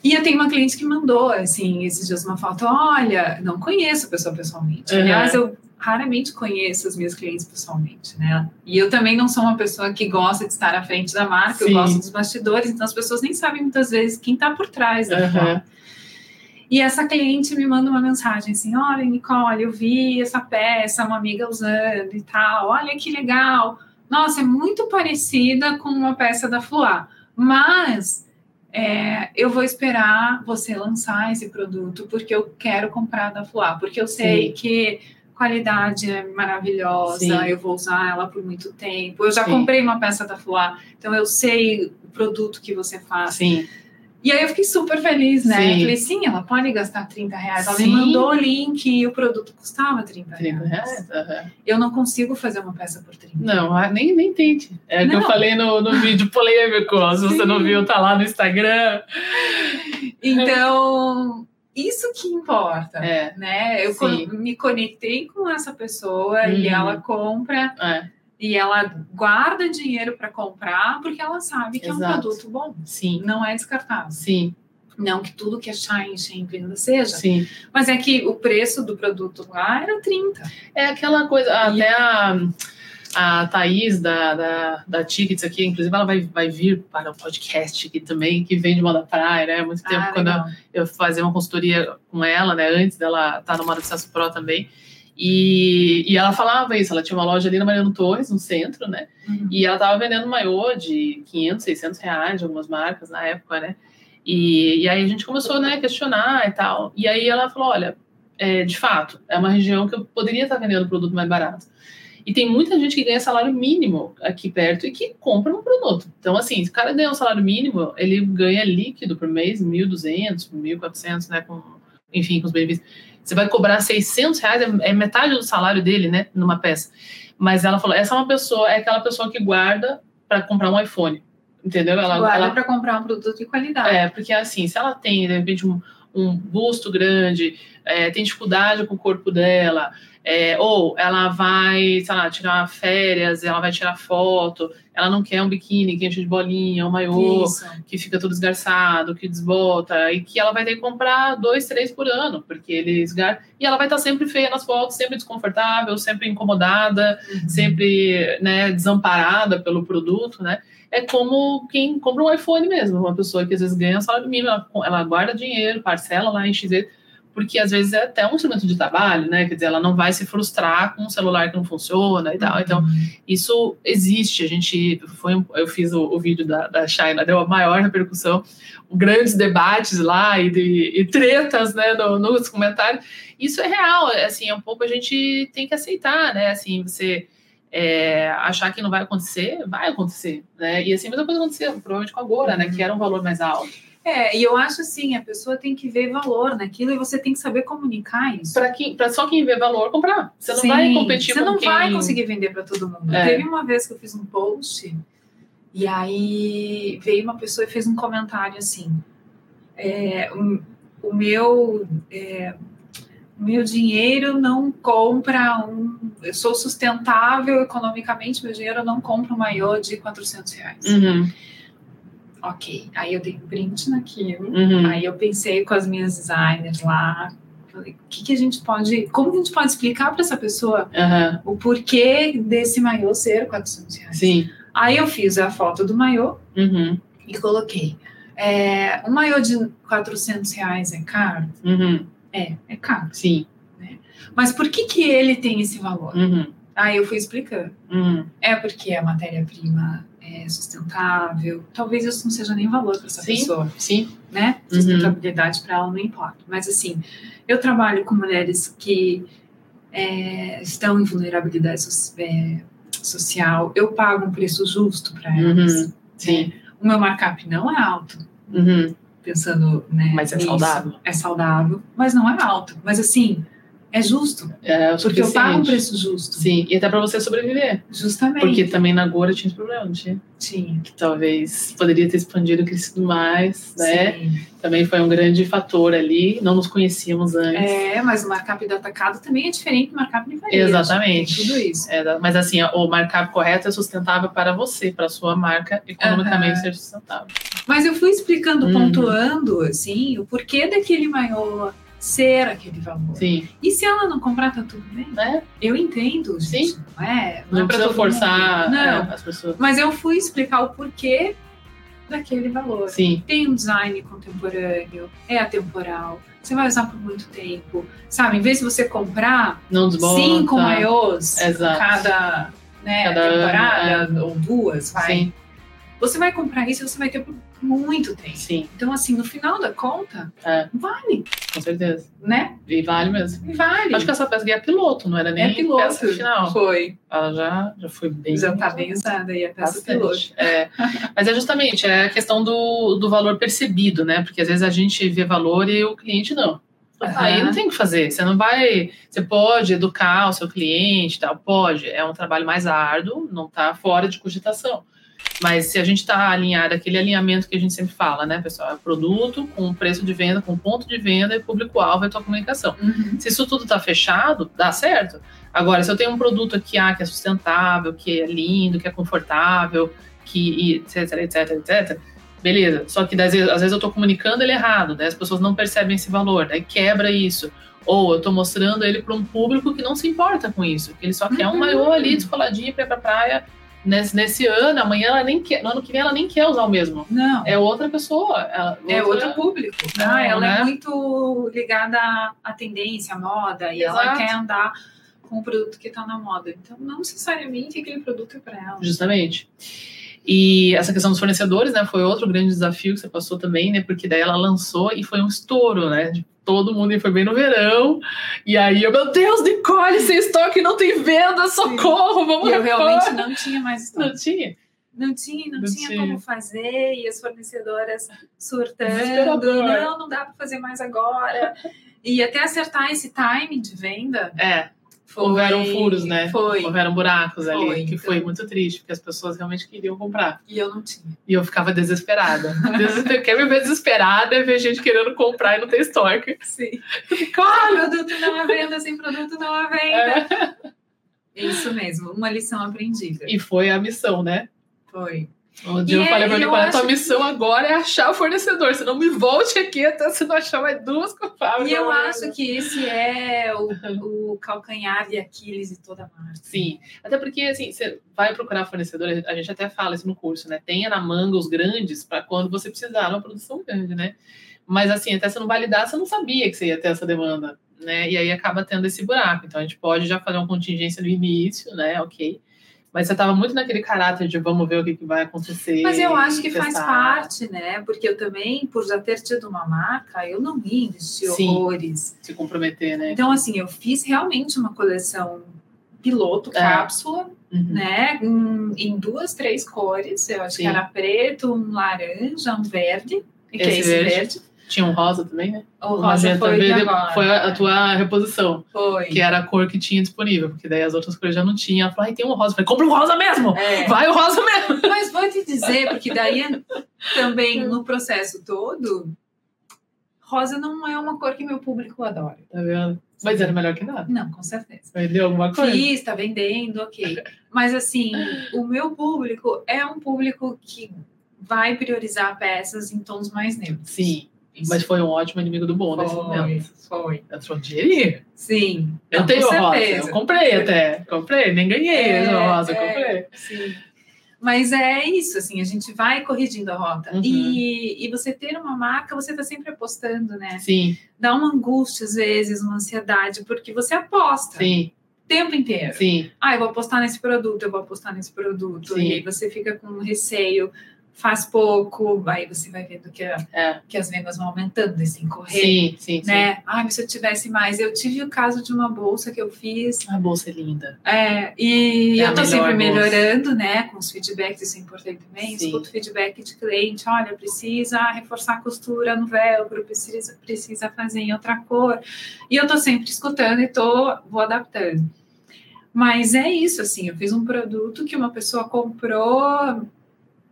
B: e eu tenho uma cliente que mandou, assim, esses dias uma foto. Olha, não conheço a pessoa pessoalmente.
A: Uhum.
B: Aliás, eu raramente conheço as minhas clientes pessoalmente, né? E eu também não sou uma pessoa que gosta de estar à frente da marca,
A: Sim.
B: eu gosto dos bastidores, então as pessoas nem sabem muitas vezes quem está por trás da foto. E essa cliente me manda uma mensagem assim: Olha, Nicole, eu vi essa peça, uma amiga usando e tal. Olha que legal. Nossa, é muito parecida com uma peça da Fluá, mas é, eu vou esperar você lançar esse produto porque eu quero comprar da Fluá, porque eu sei Sim. que qualidade é maravilhosa, Sim. eu vou usar ela por muito tempo. Eu já Sim. comprei uma peça da Fluá, então eu sei o produto que você faz.
A: Sim.
B: E aí eu fiquei super feliz, né? Sim. Eu falei, sim, ela pode gastar 30 reais. Ela sim. me mandou o link e o produto custava 30 reais. 30 reais? Uhum. Eu não consigo fazer uma peça por 30.
A: Não, ah, nem, nem tente. É o que eu falei no, no vídeo polêmico. Se você não viu, tá lá no Instagram.
B: Então, isso que importa, é. né? Eu me conectei com essa pessoa uhum. e ela compra. É e ela guarda dinheiro para comprar porque ela sabe que Exato. é um produto bom.
A: Sim.
B: Não é descartável.
A: Sim.
B: Não que tudo que é Shine, Champion ainda seja.
A: Sim.
B: Mas é que o preço do produto lá era 30.
A: É aquela coisa, e... até a, a Thaís da, da, da Tickets aqui, inclusive, ela vai, vai vir para o podcast aqui também, que vem de Moda Praia, né? Muito tempo, ah, quando eu, eu fazia uma consultoria com ela, né? Antes dela estar no Moda Sucesso Pro também. E, e ela falava isso, ela tinha uma loja ali na Mariano Torres, no centro, né? Uhum. E ela tava vendendo maiô de 500, 600 reais de algumas marcas na época, né? E, e aí a gente começou né, a questionar e tal. E aí ela falou: olha, é, de fato, é uma região que eu poderia estar vendendo produto mais barato. E tem muita gente que ganha salário mínimo aqui perto e que compra um produto. Então, assim, se o cara ganha um salário mínimo, ele ganha líquido por mês, 1.200, 1.400, né? Com, enfim, com os benefícios. Você vai cobrar 600 reais, é, é metade do salário dele, né, numa peça. Mas ela falou, essa é uma pessoa, é aquela pessoa que guarda para comprar um iPhone, entendeu?
B: Ela guarda para comprar um produto de qualidade.
A: É, porque assim, se ela tem, de repente, um, um busto grande, é, tem dificuldade com o corpo dela, é, ou ela vai, sei lá, tirar férias, ela vai tirar foto, ela não quer um biquíni quente de bolinha, um maiô Isso. que fica todo esgarçado, que desbota, e que ela vai ter que comprar dois, três por ano, porque ele esgar... E ela vai estar sempre feia nas fotos, sempre desconfortável, sempre incomodada, uhum. sempre né, desamparada pelo produto, né? É como quem compra um iPhone mesmo, uma pessoa que às vezes ganha salário mínimo, ela, ela guarda dinheiro, parcela lá em XZ, porque às vezes é até um instrumento de trabalho, né? Quer dizer, ela não vai se frustrar com um celular que não funciona e tal. Então, uhum. isso existe. A gente foi, eu fiz o, o vídeo da, da China, deu a maior repercussão, grandes debates lá e, de, e tretas, né, no, nos comentários. Isso é real, é, assim, é um pouco a gente tem que aceitar, né? Assim, você é, achar que não vai acontecer, vai acontecer, né? E assim, a mesma coisa aconteceu, provavelmente com a Gora, né? Que era um valor mais alto.
B: É, e eu acho assim, a pessoa tem que ver valor naquilo e você tem que saber comunicar isso.
A: Para quem, para só quem vê valor comprar. Você não Sim, vai competir
B: Você não
A: quem...
B: vai conseguir vender para todo mundo. É. Teve uma vez que eu fiz um post e aí veio uma pessoa e fez um comentário assim: é, o, o meu é, meu dinheiro não compra um. Eu sou sustentável economicamente, meu dinheiro não compra um maiô de 400 reais.
A: Uhum.
B: Ok, aí eu dei um print naquilo, uhum. aí eu pensei com as minhas designers lá, falei, o que, que a gente pode, como que a gente pode explicar para essa pessoa
A: uhum.
B: o porquê desse maiô ser 400 reais?
A: Sim.
B: Aí eu fiz a foto do maiô
A: uhum.
B: e coloquei, é, um maiô de 400 reais é caro?
A: Uhum.
B: É, é caro.
A: Sim.
B: Né? Mas por que que ele tem esse valor?
A: Uhum.
B: Aí eu fui explicando.
A: Uhum.
B: É porque a matéria-prima é, sustentável. Talvez isso não seja nem valor para essa
A: sim,
B: pessoa.
A: Sim.
B: Né? Uhum. Sustentabilidade uhum. para ela não importa. Mas assim, eu trabalho com mulheres que é, estão em vulnerabilidade so é, social. Eu pago um preço justo para elas. Uhum.
A: Sim.
B: O meu markup não é alto.
A: Uhum.
B: Pensando, né?
A: Mas é nisso. saudável.
B: É saudável, mas não é alto. Mas assim, é justo.
A: É
B: porque eu pago um preço justo.
A: Sim, e até para você sobreviver.
B: Justamente.
A: Porque também na Gora tinha esse problema, não
B: tinha? Tinha.
A: Que talvez poderia ter expandido, crescido mais, né? Sim. Também foi um grande fator ali, não nos conhecíamos antes.
B: É, mas o markup do atacado também é diferente do markup de varejo.
A: Exatamente.
B: tudo isso.
A: É, mas assim, o markup correto é sustentável para você, para a sua marca economicamente ser sustentável.
B: Mas eu fui explicando, uhum. pontuando, assim, o porquê daquele maior ser aquele valor.
A: Sim.
B: E se ela não comprar, tá tudo bem.
A: É.
B: Eu entendo, gente.
A: Sim.
B: Não é,
A: não, não é precisa forçar
B: não.
A: É, as pessoas.
B: Mas eu fui explicar o porquê daquele valor.
A: Sim,
B: Tem um design contemporâneo, é atemporal, você vai usar por muito tempo. Sabe, em vez de você comprar cinco maiôs
A: Exato.
B: cada, né,
A: Cada ano,
B: temporada, ou duas, vai.
A: Sim,
B: Você vai comprar isso e você vai ter por muito tempo.
A: sim,
B: Então, assim, no final da conta,
A: É.
B: vale,
A: com certeza.
B: né?
A: E vale mesmo.
B: Vale.
A: Acho que essa peça é piloto, não era nem
B: é piloto.
A: peça final.
B: Foi.
A: Ela já, já foi bem.
B: Já tá bem usada aí a peça
A: Bastante.
B: piloto.
A: É. Mas é justamente é a questão do, do valor percebido, né? Porque às vezes a gente vê valor e o cliente não.
B: Aham.
A: Aí não tem o que fazer. Você não vai. Você pode educar o seu cliente, e tal, pode. É um trabalho mais árduo, não está fora de cogitação. Mas se a gente está alinhado, aquele alinhamento que a gente sempre fala, né, pessoal? É produto com preço de venda, com ponto de venda e público-alvo é a tua comunicação.
B: Uhum.
A: Se isso tudo está fechado, dá certo. Agora, se eu tenho um produto aqui ah, que é sustentável, que é lindo, que é confortável, que etc, etc, etc, beleza. Só que às vezes, às vezes eu estou comunicando ele errado, daí as pessoas não percebem esse valor, daí quebra isso. Ou eu estou mostrando ele para um público que não se importa com isso, que ele só quer um maiô ali descoladinho para ir pra praia nesse, nesse ano, amanhã ela nem quer, no ano que vem ela nem quer usar o mesmo.
B: Não.
A: É outra pessoa. ela-
B: É
A: outra-
B: outro público.
A: Não,
B: Ah, ela
A: né?
B: é muito ligada à- tendência, à moda, e ela
A: Exato.
B: quer andar com o produto que está na moda. Então, não necessariamente aquele produto é para ela.
A: Justamente. E essa questão dos fornecedores, né, foi outro grande desafio que você passou também, né, porque daí ela lançou e foi um estouro, né, de todo mundo, e foi bem no verão, e aí eu, meu Deus, Nicole, sem estoque, não tem venda, socorro, vamos
B: E eu realmente não tinha mais estoque.
A: Não tinha.
B: Não tinha, não,
A: Não
B: tinha,
A: tinha.
B: como fazer, e as fornecedoras surtando. Não, não dá para fazer mais agora. E até acertar esse time de venda.
A: É,
B: Foi,
A: Houveram furos, né?
B: Foi.
A: houveram buracos ali,
B: Foi,
A: que
B: então.
A: foi muito triste, porque as pessoas realmente queriam comprar.
B: E eu não tinha.
A: E eu ficava desesperada. Desesper... Quer me ver desesperada e ver gente querendo comprar e não ter estoque.
B: Sim.
A: Claro!
B: produto não é venda, sem produto não é venda. É. Isso mesmo, uma lição aprendida.
A: E foi a missão, né?
B: Foi.
A: Dia
B: E
A: eu
B: é-
A: falei pra
B: e
A: a tua missão agora é achar o fornecedor. Você não me volte aqui até você não achar mais duas culpadas.
B: E eu acho que esse é o, o calcanhar de Aquiles de toda marca.
A: Sim, até porque assim, você vai procurar fornecedor, a gente até fala isso no curso, né? Tenha na manga os grandes para quando você precisar, uma produção grande, né? Mas assim, até você não validar, você não sabia que você ia ter essa demanda, né? E aí acaba tendo esse buraco. Então a gente pode já fazer uma contingência no início, né? Ok. Mas você estava muito naquele caráter de vamos ver o que, que vai acontecer.
B: Mas eu acho que faz parte, né? Porque eu também, por já ter tido uma marca, eu não ia investir
A: Sim.
B: horrores.
A: Se comprometer, né?
B: Então, assim, eu fiz realmente uma coleção piloto,
A: É.
B: cápsula,
A: Uhum.
B: né? Em, em duas, três cores. Eu acho
A: Sim.
B: que era preto, um laranja, um verde. E que é
A: Esse
B: esse
A: verde.
B: verde.
A: Tinha um rosa também, né?
B: O rosa
A: magenta
B: foi de
A: verde foi a, a tua reposição,
B: Foi.
A: que era a cor que tinha disponível, porque daí as outras cores já não tinha. Ela falou, ai, tem um rosa. Eu falei, compra um rosa mesmo!
B: É.
A: Vai o rosa mesmo! (laughs)
B: Mas vou te dizer, porque daí também no processo todo, rosa não é uma cor que meu público adora.
A: Tá vendo? Mas era melhor que nada.
B: Não, com certeza.
A: Vendeu alguma coisa?
B: Fiz, tá vendendo, ok. Mas assim, o meu público é um público que vai priorizar peças em tons mais neutros.
A: Sim,
B: Isso
A: mas foi um ótimo inimigo do bom nesse
B: foi,
A: momento.
B: foi.
A: Entrou um dinheirinho.
B: Sim.
A: Eu
B: Não,
A: tenho rosa. Eu comprei até. Comprei, nem ganhei
B: É,
A: essa rosa,
B: é.
A: comprei.
B: Sim. Mas é isso, assim, a gente vai corrigindo a rota.
A: Uhum.
B: E, e você ter uma marca, você tá sempre apostando, né?
A: Sim,
B: Dá uma angústia, às vezes, uma ansiedade, porque você aposta
A: sim,
B: o tempo inteiro.
A: sim.
B: Ah, eu vou apostar nesse produto, eu vou apostar nesse produto.
A: Sim.
B: E aí você fica com receio, faz pouco, aí você vai vendo que, a-
A: É.
B: que as vendas vão aumentando, assim, correr.
A: Sim, sim, sim.
B: Né? Ah, mas se eu tivesse mais. Eu tive o caso de uma bolsa que eu fiz.
A: A bolsa é linda.
B: É, e
A: É
B: eu tô sempre
A: bolsa.
B: melhorando, né? Com os feedbacks, isso é importante também.
A: Sim.
B: Escuto feedback de cliente, olha, precisa reforçar a costura no velcro, precisa, precisa fazer em outra cor. E eu tô sempre escutando e tô, vou adaptando. Mas é isso, assim, eu fiz um produto que uma pessoa comprou,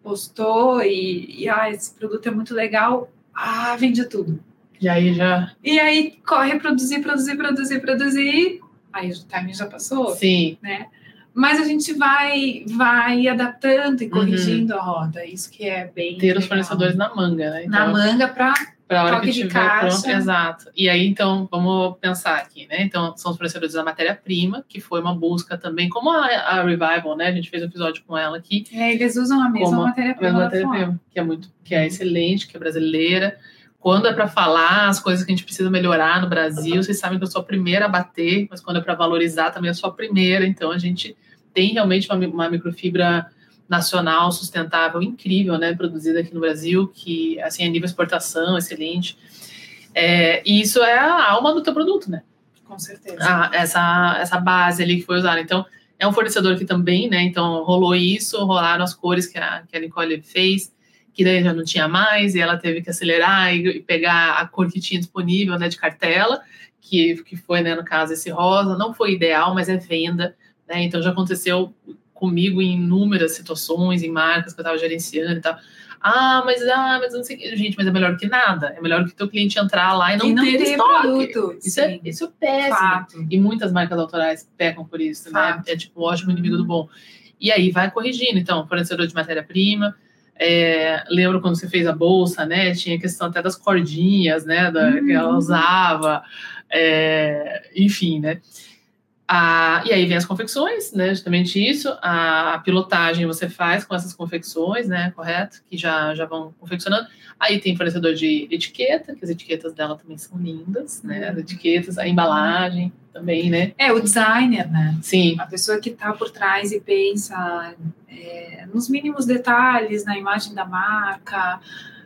B: postou e, e ah, esse produto é muito legal. Ah, vende tudo.
A: E aí já.
B: E aí corre produzir, produzir, produzir, produzir. Aí o timing já passou
A: Sim,
B: né? Mas a gente vai, vai adaptando e corrigindo uhum. a rota. Isso que é bem.
A: Ter legal. os fornecedores na manga, né?
B: Então, na manga para
A: para a hora que estiver pronto. Exato. E aí, então, vamos pensar aqui, né? Então, são os fornecedores da matéria-prima, que foi uma busca também, como a, a, Revival, né? A gente fez um episódio com ela aqui.
B: É, eles usam a mesma matéria-prima.
A: Matéria que é muito, que é excelente, que é brasileira. Quando é para falar as coisas que a gente precisa melhorar no Brasil, vocês sabem que eu sou a primeira a bater, mas quando é para valorizar também eu sou a primeira. Então, a gente tem realmente uma, uma microfibra nacional sustentável incrível, né, produzida aqui no Brasil, que assim a nível exportação excelente. É, e isso é a alma do teu produto, né?
B: Com certeza.
A: Ah, essa essa base ali que foi usada. Então é um fornecedor que também, né? Então rolou isso, rolaram as cores que a, que a Nicole fez, que daí já não tinha mais e ela teve que acelerar e, e pegar a cor que tinha disponível, né, de cartela, que que foi, né, no caso esse rosa, não foi ideal, mas é venda. Né? Então já aconteceu comigo em inúmeras situações, em marcas que eu estava gerenciando e tal. Ah, mas ah, mas não sei Gente, mas é melhor que nada. É melhor que o teu cliente entrar lá e não, e não ter, ter estoque. Produto. Isso é, isso é péssimo. Fato. E muitas marcas autorais pecam por isso, né? Fato. né? É tipo o ótimo inimigo do bom. E aí vai corrigindo. Então, fornecedor de matéria-prima. É, lembro quando você fez a bolsa, né? Tinha questão até das cordinhas, né? Da, hum. Que ela uhum. usava. É, enfim, né? Ah, e aí vem as confecções, né? Justamente isso. A, pilotagem você faz com essas confecções, né? Correto? Que já, já vão confeccionando. Aí tem fornecedor de etiqueta, que as etiquetas dela também são lindas, né? As etiquetas, a embalagem também, né?
B: É, o designer, né?
A: Sim.
B: A pessoa que está por trás e pensa é, nos mínimos detalhes, na imagem da marca,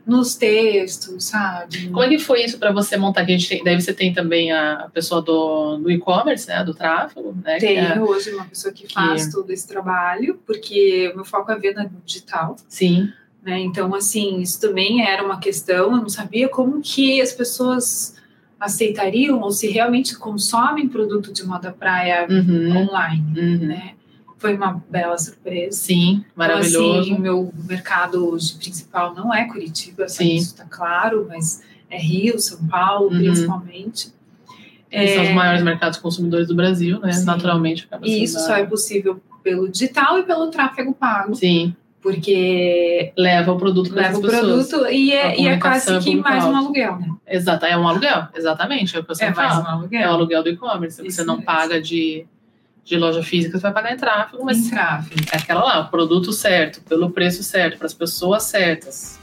B: nos textos, sabe?
A: Como é que foi isso para você montar? Que a gente tem, daí você tem também a pessoa do, do e-commerce, né? Do tráfego, né?
B: Tenho é, hoje uma pessoa que, que faz todo esse trabalho, porque o meu foco é venda digital.
A: Sim.
B: Né? Então, assim, isso também era uma questão. Eu não sabia como que as pessoas aceitariam ou se realmente consomem produto de moda praia
A: uhum.
B: online,
A: uhum.
B: né? Foi uma bela surpresa.
A: Sim, maravilhoso.
B: Então, assim, meu mercado hoje principal não é Curitiba, Sim. isso está claro, mas é Rio, São Paulo, uhum. principalmente.
A: É... São os maiores mercados consumidores do Brasil, né? Sim. Naturalmente.
B: E isso só é possível pelo digital e pelo tráfego pago.
A: Sim.
B: Porque
A: leva o produto
B: leva o produto e é, e é quase que mais um aluguel, né?
A: Exato, é um aluguel, exatamente. É, o que
B: eu é mais um aluguel.
A: É o aluguel do e-commerce. Você não paga de de loja física, você vai pagar em tráfego, mas
B: em tráfego.
A: é aquela lá, o produto certo, pelo preço certo, para as pessoas certas.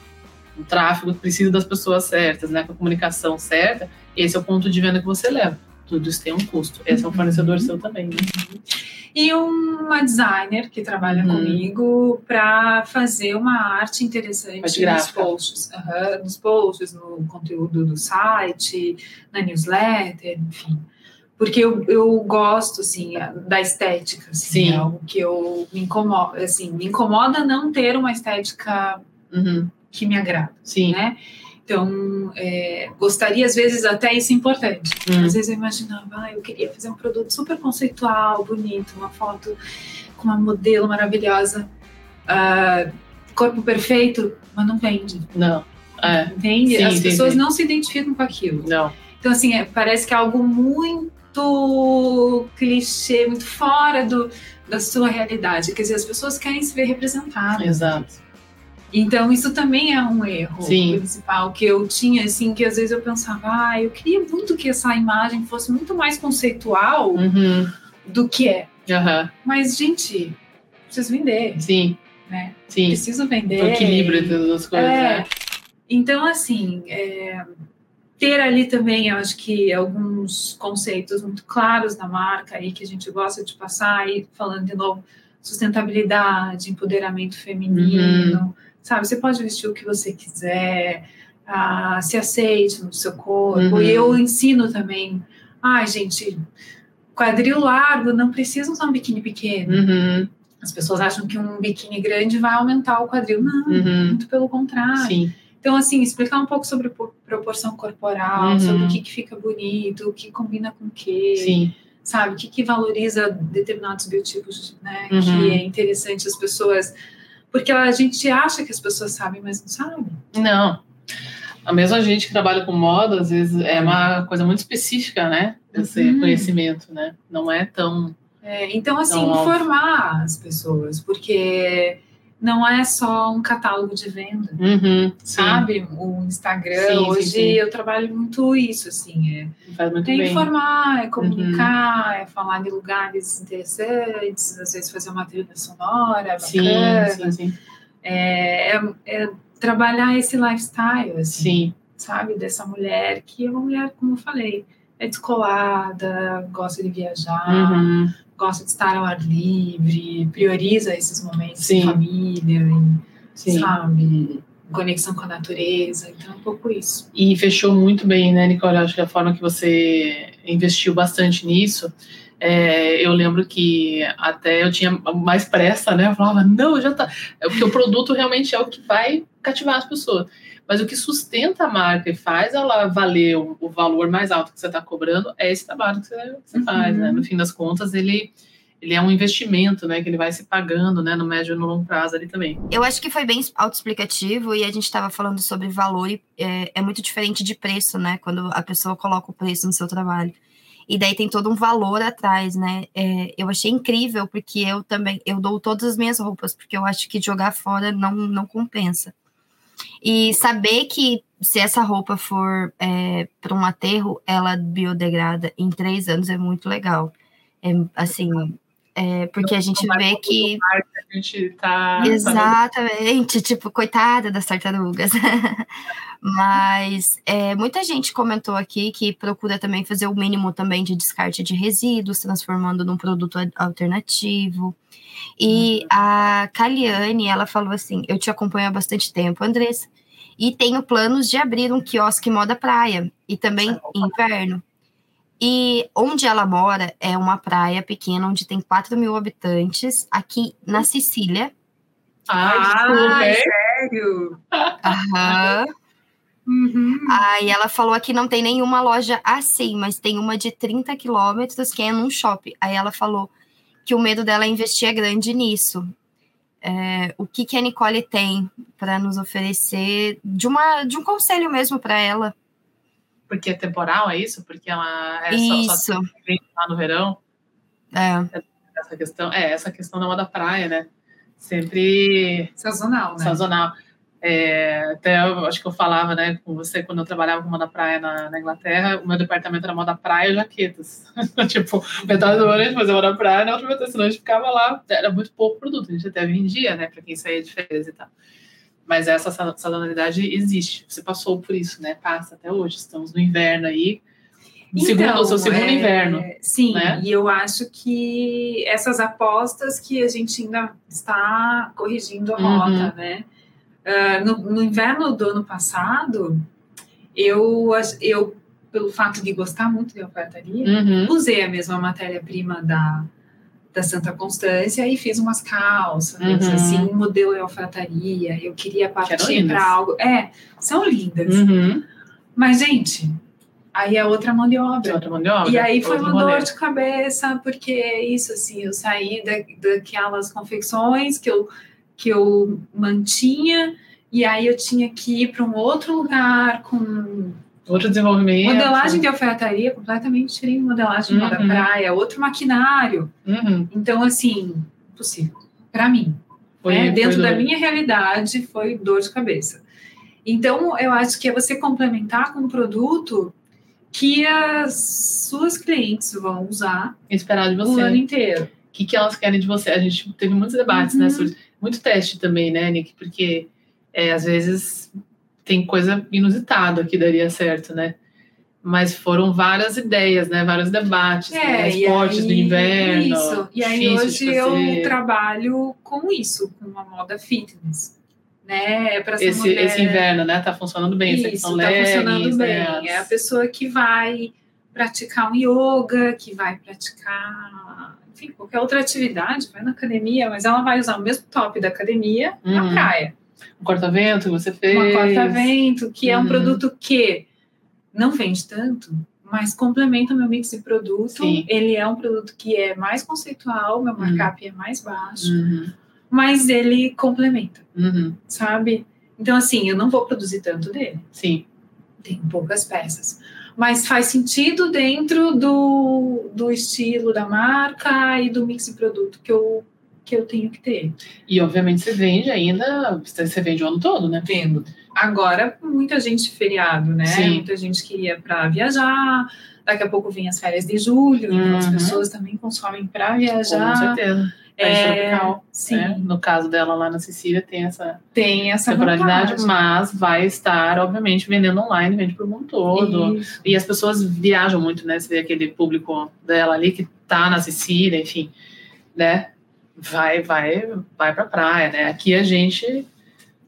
A: O tráfego precisa das pessoas certas, né? Com a comunicação certa, esse é o ponto de venda que você leva. Tudo isso tem um custo. Esse é um uhum. fornecedor seu também. Né?
B: E uma designer que trabalha uhum. comigo para fazer uma arte interessante nos posts, uhum, nos posts, no conteúdo do site, na newsletter, enfim porque eu, eu gosto assim da estética assim,
A: Sim.
B: é algo que eu me incomoda assim me incomoda não ter uma estética
A: uhum.
B: que me agrada
A: Sim.
B: né então é, gostaria às vezes até isso é importante
A: uhum.
B: às vezes eu imaginava ah, eu queria fazer um produto super conceitual bonito uma foto com uma modelo maravilhosa uh, corpo perfeito mas não vende
A: não é.
B: entende
A: Sim,
B: as pessoas não se identificam com aquilo
A: não
B: então assim é, parece que é algo muito muito clichê, muito fora do, da sua realidade. Quer dizer, as pessoas querem se ver representadas.
A: Exato.
B: Então, isso também é um erro
A: Sim.
B: principal que eu tinha, assim, que às vezes eu pensava, ah, eu queria muito que essa imagem fosse muito mais conceitual
A: uhum.
B: do que é.
A: Uhum.
B: Mas, gente, preciso vender.
A: Sim.
B: Né?
A: Sim.
B: Preciso vender.
A: O equilíbrio entre as duas coisas, é. né?
B: Então, assim, é, ter ali também, eu acho que alguns conceitos muito claros da marca aí que a gente gosta de passar, aí falando de novo, sustentabilidade, empoderamento feminino, uhum. sabe? Você pode vestir o que você quiser, ah, se aceite no seu corpo. Uhum. E eu ensino também, ai, gente, quadril largo não precisa usar um biquíni pequeno.
A: Uhum.
B: As pessoas acham que um biquíni grande vai aumentar o quadril. Não,
A: uhum.
B: muito pelo contrário.
A: Sim.
B: Então, assim, explicar um pouco sobre proporção corporal,
A: uhum.
B: sobre o que, que fica bonito, o que combina com o quê.
A: Sim.
B: Sabe, o que, que valoriza determinados biotipos, né?
A: Uhum.
B: Que é interessante as pessoas. Porque a gente acha que as pessoas sabem, mas não sabem.
A: Não. A mesma gente que trabalha com moda, às vezes, é uma coisa muito específica, né? Esse uhum. conhecimento, né? Não é tão
B: É, então, assim,
A: óbvio.
B: informar as pessoas, porque não é só um catálogo de venda.
A: Uhum, sim,
B: Sabe, o Instagram,
A: Sim, sim,
B: hoje
A: sim.
B: eu trabalho muito isso, assim, é,
A: faz muito
B: é
A: bem. Uhum.
B: informar, é comunicar, é falar de lugares interessantes, às vezes fazer uma trilha sonora
A: Sim,
B: bacana,
A: sim, sim.
B: É, é- é trabalhar esse lifestyle, assim,
A: Sim,
B: sabe, dessa mulher que é uma mulher, como eu falei, é descolada, gosta de viajar,
A: uhum,
B: gosta de estar ao ar livre, prioriza esses momentos
A: Sim.
B: em família, em,
A: sim.
B: sabe, conexão com a natureza, então é um pouco isso.
A: E fechou muito bem, né, Nicole? Acho que a forma que você investiu bastante nisso. é, eu lembro que até eu tinha mais pressa, né? Eu falava, não, já tá. É porque o produto realmente é o que vai cativar as pessoas. Mas o que sustenta a marca e faz ela valer o, o valor mais alto que você está cobrando é esse trabalho que você, que você
B: Uhum.
A: faz, né? No fim das contas, ele, ele é um investimento, né? Que ele vai se pagando, né? No médio e no longo prazo ali também.
D: Eu acho que foi bem autoexplicativo e a gente estava falando sobre valor e é, é muito diferente de preço, né? Quando a pessoa coloca o preço no seu trabalho. E daí tem todo um valor atrás, né? É, eu achei incrível porque eu também eu dou todas as minhas roupas porque eu acho que jogar fora não, não compensa. E saber que se essa roupa for é, para um aterro, ela biodegrada em três anos é muito legal. É, assim, é, porque a gente vê que
A: A gente tá.
D: Exatamente, tipo, coitada das tartarugas. (laughs) Mas é, muita gente comentou aqui que procura também fazer o mínimo também de descarte de resíduos, transformando num produto alternativo. E a Caliane, ela falou assim: Eu te acompanho há bastante tempo, Andressa, e tenho planos de abrir um quiosque moda praia e também inverno. E onde ela mora é uma praia pequena, onde tem 4 mil habitantes, aqui na Sicília.
A: Ai,
B: Ah,
A: hein?
B: sério?
D: Aham.
B: Uhum.
D: Aí ela falou que não tem nenhuma loja assim, mas tem uma de 30 quilômetros que é num shopping. Aí ela falou que o medo dela é investir é grande nisso. É, o que, que a Nicole tem para nos oferecer de, uma, de um conselho mesmo para ela?
A: Porque é temporal, é isso? Porque ela é só, só
D: Isso.
A: vem lá no verão?
D: É,
A: Essa questão, é, essa questão da moda praia, né? Sempre
B: Sazonal, né?
A: sazonal. É, até eu acho que eu falava, né, com você quando eu trabalhava com moda praia na, na Inglaterra, o meu departamento era moda praia e jaquetas. (laughs) tipo, metade do ano a gente fazia moda praia, na outra metade senão a gente ficava lá, era muito pouco produto, a gente até vendia, né, para quem saía de férias e tal. Mas essa sa- sazonalidade existe, você passou por isso, né, passa até hoje, estamos no inverno aí, segundo, o seu segundo
B: é,
A: inverno.
B: Sim,
A: né?
B: e eu acho que essas apostas que a gente ainda está corrigindo a
A: Uhum.
B: rota, né? Ah, no, no inverno do ano passado, eu, eu, pelo fato de gostar muito de alfaiataria,
A: Uhum.
B: usei a mesma matéria-prima da, da Santa Constância e fiz umas calças,
A: Uhum.
B: assim, modelo de alfaiataria. Eu queria partir para algo. É, são lindas.
A: Uhum.
B: Mas, gente, aí é outra mão de obra.
A: Tem outra mão de obra,
B: E aí foi
A: outro
B: uma dor de cabeça, porque é isso, assim, eu saí da, daquelas confecções que eu, que eu mantinha, e aí eu tinha que ir para um outro lugar com
A: Outro desenvolvimento.
B: modelagem de alfaiataria completamente diferente de modelagem
A: Uhum.
B: praia, outro maquinário.
A: Uhum.
B: Então, assim, impossível. Para mim,
A: Foi,
B: né?
A: foi
B: dentro da minha realidade, foi dor de cabeça. Então, eu acho que é você complementar com um produto que as suas clientes vão usar
A: Esperar de
B: o
A: você.
B: ano inteiro.
A: O que, que elas querem de você? A gente teve muitos debates,
B: Uhum.
A: né? Sobre, muito teste também, né, Nick? Porque é, às vezes tem coisa inusitada que daria certo, né? Mas foram várias ideias, né? Vários debates, né?
B: e
A: esportes
B: aí-
A: do inverno.
B: Isso. E aí hoje eu trabalho com isso, com a moda fitness. Né? Para essa
A: Esse,
B: mulher...
A: esse inverno, né? Tá funcionando bem.
B: Isso, tá funcionando
A: leggings,
B: bem.
A: né?
B: É a pessoa que vai praticar um yoga, que vai praticar, enfim, qualquer outra atividade, vai na academia, mas ela vai usar o mesmo top da academia na
A: Uhum.
B: praia.
A: Um corta-vento que você fez.
B: Uma corta-vento, que é um
A: Uhum.
B: produto que não vende tanto, mas complementa o meu mix de produto.
A: Sim.
B: Ele é um produto que é mais conceitual, meu
A: Uhum.
B: markup é mais baixo,
A: Uhum.
B: mas ele complementa,
A: Uhum.
B: sabe? Então, assim, eu não vou produzir tanto dele
A: Sim.
B: tem poucas peças. mas faz sentido dentro do, do estilo da marca e do mix de produto que eu, que eu tenho que ter.
A: E obviamente você vende ainda, você vende o ano todo, né?
B: Vendo. Agora, muita gente feriado, né?
A: Sim.
B: Muita gente queria para viajar. Daqui a pouco vem as férias de julho, então as
A: Uhum.
B: pessoas também consomem para
A: Com
B: viajar.
A: certeza. Peixe
B: É,
A: tropical.
B: sim.
A: né? No caso dela lá na Sicília tem essa
B: Tem essa
A: temporalidade,
B: vantagem.
A: mas vai estar, obviamente, vendendo online, vende pro mundo todo.
B: Isso.
A: E as pessoas viajam muito, né? Você vê aquele público dela ali que tá na Sicília, enfim, né? Vai, vai, vai pra praia, né? Aqui a gente.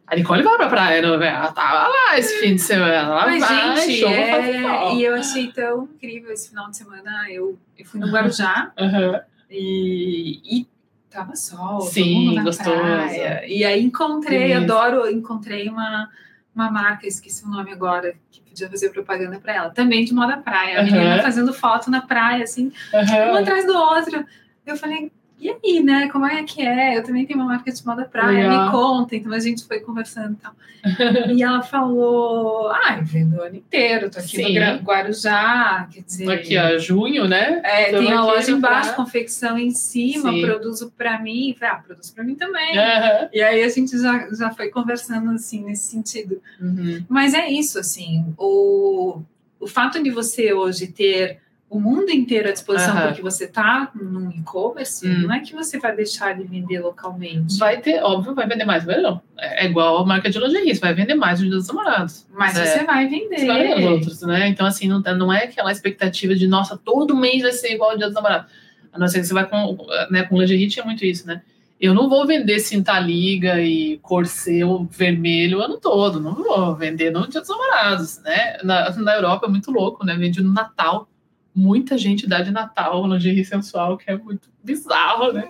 A: A Nicole vai pra praia, não, velho? Ela tava lá esse fim de semana. Ela
B: Mas,
A: vai,
B: gente,
A: show
B: é, e eu achei tão incrível esse final de semana. Eu, eu fui no Guarujá
A: Aham.
B: e, e tava sol, todo
A: Sim,
B: mundo na
A: gostoso.
B: praia. E aí encontrei, adoro, encontrei uma, uma marca, esqueci o nome agora, que podia fazer propaganda para ela, também de moda praia. A
A: Aham.
B: menina fazendo foto na praia, assim, um
A: Aham.
B: atrás do outro. Eu falei, e aí, né? Como é que é? Eu também tenho uma marca de moda praia,
A: Legal.
B: me conta. Então a gente foi conversando e tal. (laughs) e ela falou: ah, eu vendo o ano inteiro, tô aqui
A: Sim.
B: no Guarujá, quer dizer.
A: Aqui, ó, junho, né?
B: É, tem
A: aqui
B: loja embaixo,
A: praia.
B: confecção em cima,
A: Sim.
B: produzo pra mim. Eu Falei, ah, produzo pra mim também.
A: Aham.
B: E aí a gente já, já foi conversando assim nesse sentido.
A: Uhum.
B: Mas é isso, assim, o, o fato de você hoje ter o mundo inteiro à disposição
A: Aham.
B: porque você está num e-commerce,
A: Hum.
B: não é que você vai deixar de vender localmente.
A: Vai ter, óbvio, vai vender mais, não. É é igual a marca de lingerie, você vai vender mais no Dia dos Namorados.
B: Mas
A: É.
B: você vai vender.
A: Você vai vender os outros, né? Então, assim, não, não é aquela expectativa de, nossa, todo mês vai ser igual ao Dia dos Namorados. A não ser que você vai com, né, com lingerie, tinha muito isso, né? Eu não vou vender cinta liga e corset vermelho o ano todo, não vou vender no Dia dos Namorados, né? Na, na Europa é muito louco, né? Vende no Natal. Muita gente dá de Natal lingerie sensual, que é muito bizarro, né?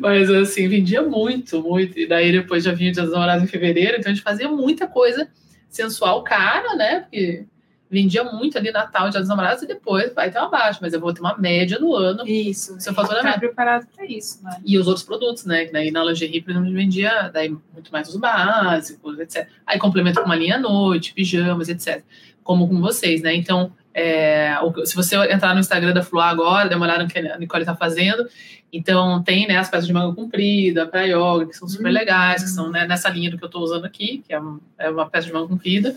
A: Mas assim, vendia muito, muito. E daí depois já vinha o Dia dos Namorados em fevereiro, então a gente fazia muita coisa sensual cara, né? Porque vendia muito ali Natal, Dia dos Namorados, e depois vai ter uma baixa, mas eu vou ter uma média no ano.
B: Isso.
A: Seu
B: Tá
A: faturamento.
B: preparado para isso, né?
A: E os outros produtos, né? Que daí na lingerie, por exemplo, vendia daí muito mais os básicos, etc. Aí complemento com uma linha à noite, pijamas, etc. Como com vocês, né? Então, é, o- se você entrar no Instagram da Fluá agora, dar uma olhada no que a Nicole tá fazendo, então tem né, as peças de manga comprida, para yoga, que são super
B: Hum.
A: legais, que são né, nessa linha do que eu tô usando aqui, que é, um- é uma peça de manga comprida,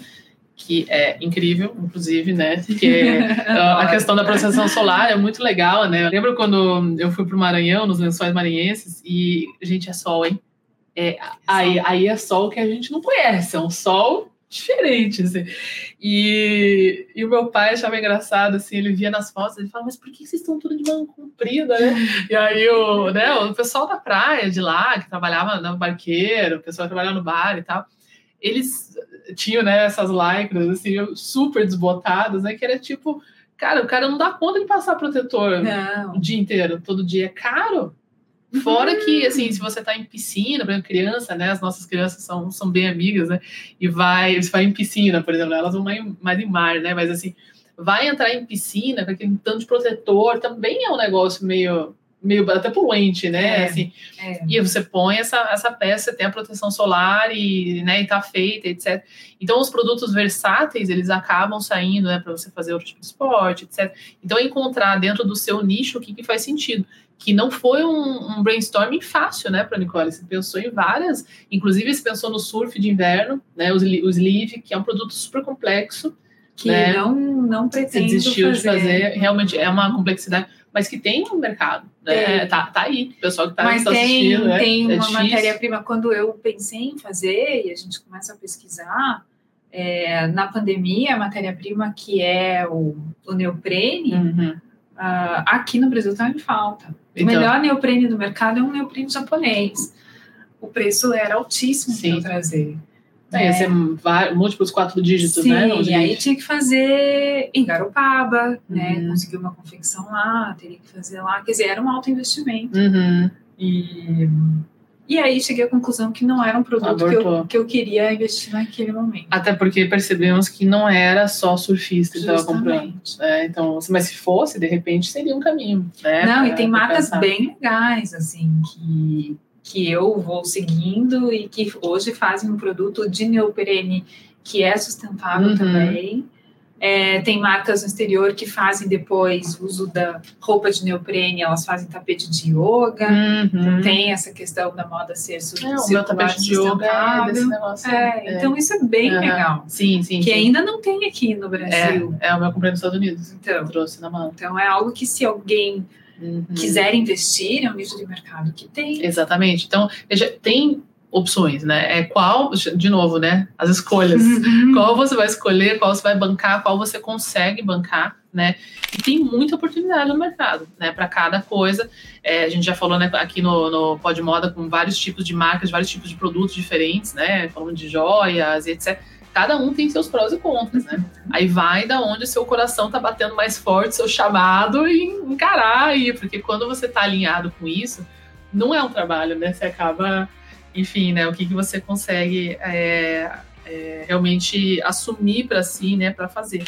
A: que é incrível, inclusive, né? Que (laughs) a a questão da proteção solar é muito legal, né? Eu lembro quando eu fui pro Maranhão, nos lençóis maranhenses, e, gente, é sol, hein? É, aí, aí é sol que a gente não conhece, é um sol diferente, assim. E, e o meu pai achava engraçado, assim, ele via nas fotos, ele falava, mas por que vocês estão tudo de manga comprida, né? E aí o, né, o pessoal da praia de lá, que trabalhava no barqueiro, o pessoal que trabalhava no bar e tal, eles tinham, né, essas lycras, assim, super desbotadas, né, que era tipo, cara, o cara não dá conta de passar protetor
B: Não.
A: o dia inteiro, todo dia, é caro. Fora que, assim, se você tá em piscina, por exemplo, criança, né? As nossas crianças são, são bem amigas, né? E vai, você vai em piscina, por exemplo, elas vão mais, em- mar, né? Mas, assim, vai entrar em piscina com aquele tanto de protetor, também é um negócio meio, meio até poluente, né?
B: É.
A: Assim,
B: É.
A: e você põe essa, essa peça, tem a proteção solar e, né, e tá feita, etc. Então, os produtos versáteis, eles acabam saindo, né, para você fazer outro tipo de esporte, etc. Então, encontrar dentro do seu nicho o que, que faz sentido. Que não foi um, um brainstorming fácil, né, para Nicole. Você pensou em várias, inclusive você pensou no surf de inverno, né, li- os Sleeve, que é um produto super complexo,
B: Que
A: né?
B: não, não
A: você
B: pretendo
A: desistiu
B: fazer.
A: de fazer, realmente é uma complexidade, mas que tem um mercado, né?
B: Tem.
A: Tá, tá aí, o pessoal que tá,
B: Mas
A: tá
B: tem,
A: assistindo, né?
B: tem
A: É
B: uma matéria-prima. Quando eu pensei em fazer e a gente começa a pesquisar, é, na pandemia, a matéria-prima que é o, o neoprene,
A: Uhum.
B: ah, aqui no Brasil está em falta. O
A: Então.
B: melhor neoprene do mercado é um neoprene japonês. O preço era altíssimo para eu trazer.
A: É, ia ser va- múltiplos quatro dígitos,
B: Sim,
A: né?
B: e aí tinha que fazer em Garopaba, né?
A: Uhum.
B: Conseguir uma confecção lá, teria que fazer lá. Quer dizer, era um alto investimento.
A: Uhum.
B: E, e aí cheguei à conclusão que não era um produto que eu, que eu queria investir naquele momento.
A: Até porque percebemos que não era só surfista que estava comprando. Né? Então, mas se fosse, de repente, seria um caminho. Né?
B: Não,
A: pra-
B: e tem marcas
A: pensar.
B: bem legais, assim, que, que eu vou seguindo e que hoje fazem um produto de neoprene que é sustentável
A: Uhum.
B: também. É, tem marcas no exterior que fazem depois uso da roupa de neoprene, elas fazem tapete de yoga.
A: Uhum.
B: Então tem essa questão da moda ser su
A: É, o meu tapete de yoga é desse negócio.
B: É, então isso é bem
A: Aham.
B: legal.
A: Sim, sim.
B: Que
A: sim.
B: ainda não tem aqui no Brasil.
A: É, é o meu comprei nos Estados Unidos.
B: Então.
A: Trouxe na mão.
B: Então é algo que se alguém
A: Uhum.
B: quiser investir, é um nicho de mercado que tem.
A: Exatamente. Então, veja, tem opções, né? É qual, de novo, né? As escolhas.
B: Uhum.
A: Qual você vai escolher, qual você vai bancar, qual você consegue bancar, né? E tem muita oportunidade no mercado, né? Para cada coisa. É, a gente já falou né, aqui no, no Pod Moda com vários tipos de marcas, vários tipos de produtos diferentes, né? Falando de joias e etc. Cada um tem seus prós e contras, né? Aí vai da onde o seu coração tá batendo mais forte, seu chamado e encarar aí, porque quando você tá alinhado com isso, não é um trabalho, né? Você acaba, enfim, né? O que, que você consegue é, é, realmente assumir para si, né? Para fazer.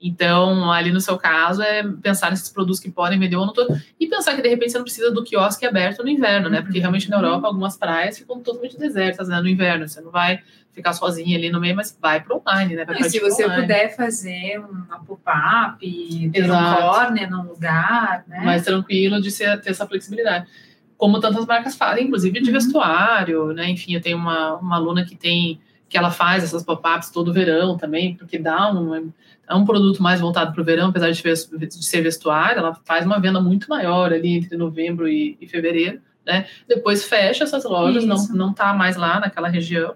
A: Então, ali no seu caso, é pensar nesses produtos que podem vender o ano todo e pensar que de repente você não precisa do quiosque aberto no inverno, né? Porque realmente na Europa algumas praias ficam totalmente desertas né? no inverno. Você não vai ficar sozinha ali no meio, mas vai para online, né? Vai
B: E se
A: partir
B: você
A: online.
B: puder fazer uma pop-up, ter um
A: Exato.
B: corner num lugar, né?
A: mais tranquilo de ser, ter essa flexibilidade. Como tantas marcas fazem, inclusive de
B: Uhum.
A: vestuário, né? Enfim, eu tenho uma, uma aluna que tem que ela faz essas pop-ups todo verão também, porque dá um, é um produto mais voltado para o verão, apesar de, de ser vestuário, ela faz uma venda muito maior ali entre novembro e, e fevereiro, né? Depois fecha essas lojas, não,
B: Isso.
A: não tá mais lá naquela região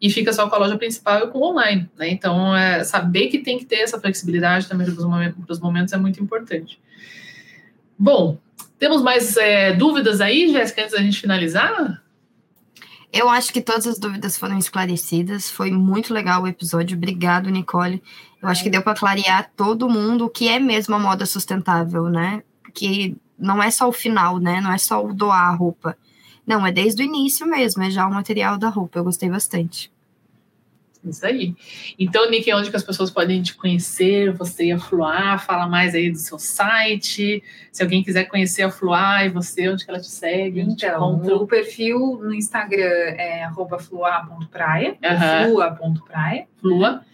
A: e fica só com a loja principal e com o online, né? Então, é, saber que tem que ter essa flexibilidade também para os momentos é muito importante. Bom, temos mais é, dúvidas aí, Jéssica, antes da gente finalizar?
D: Eu acho que todas as dúvidas foram esclarecidas. Foi muito legal o episódio. Obrigado, Nicole. Eu acho que deu para clarear todo mundo o que é mesmo a moda sustentável, né? Que não é só o final, né? Não é só o doar a roupa. Não, é desde o início mesmo, é já o material da roupa. Eu gostei bastante.
A: Isso aí. Então, Nick, onde que as pessoas podem te conhecer? Você e a Fluar, fala mais aí do seu site. Se alguém quiser conhecer a Fluar e você, onde que ela te segue? Te
B: Então,
A: encontra?
B: o perfil no Instagram é arroba flua.praia,
A: Aham.
B: flua.praia.
A: Flua.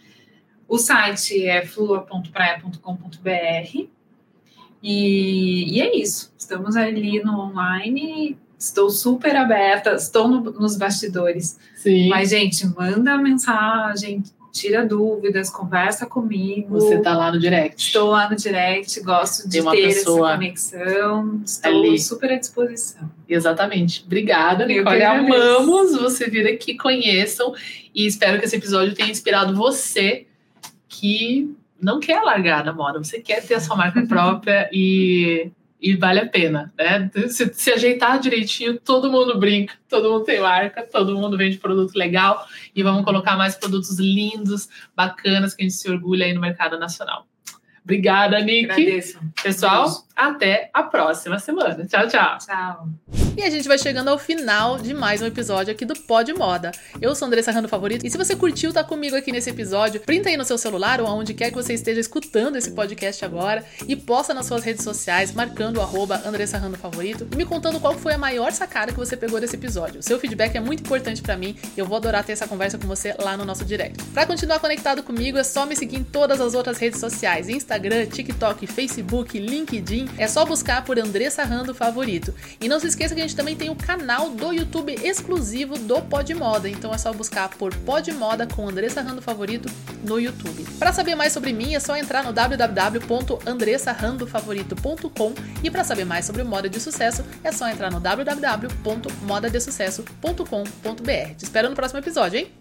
B: O site é flua.praia.com.br. E, e é isso. Estamos ali no online. Estou super aberta, estou no- nos bastidores.
A: Sim.
B: Mas, gente, manda mensagem, tira dúvidas, conversa comigo.
A: Você tá lá no direct.
B: Estou lá no direct, gosto de ter
A: pessoa
B: essa conexão. Estou
A: ali.
B: super à disposição.
A: Exatamente. Obrigada, Nicole. Amamos você vir aqui, conheçam. E espero que esse episódio tenha inspirado você que não quer largar da moda, você quer ter a sua marca (laughs) própria e, e vale a pena, né? Se, se ajeitar direitinho, todo mundo brinca, todo mundo tem marca, todo mundo vende produto legal e vamos colocar mais produtos lindos, bacanas que a gente se orgulha aí no mercado nacional. Obrigada, Nick.
B: Agradeço.
A: Pessoal. Até a próxima semana. Tchau, tchau.
B: Tchau.
C: E a gente vai chegando ao final de mais um episódio aqui do Pod Moda. Eu sou Andressa Rando Favorito e se você curtiu tá comigo aqui nesse episódio, printa aí no seu celular ou aonde quer que você esteja escutando esse podcast agora e posta nas suas redes sociais marcando o arroba Andressa Rando Favorito e me contando qual foi a maior sacada que você pegou desse episódio. Seu feedback é muito importante pra mim e eu vou adorar ter essa conversa com você lá no nosso direct. Pra continuar conectado comigo é só me seguir em todas as outras redes sociais, Instagram, TikTok, Facebook, LinkedIn, é só buscar por Andressa Rando Favorito. E não se esqueça que a gente também tem o canal do YouTube exclusivo do Pod Moda, então é só buscar por Pod Moda com Andressa Rando Favorito no YouTube. Para saber mais sobre mim é só entrar no www.andressarandofavorito.com e para saber mais sobre moda de sucesso é só entrar no www.modadesucesso.com.br. Te espero no próximo episódio, hein?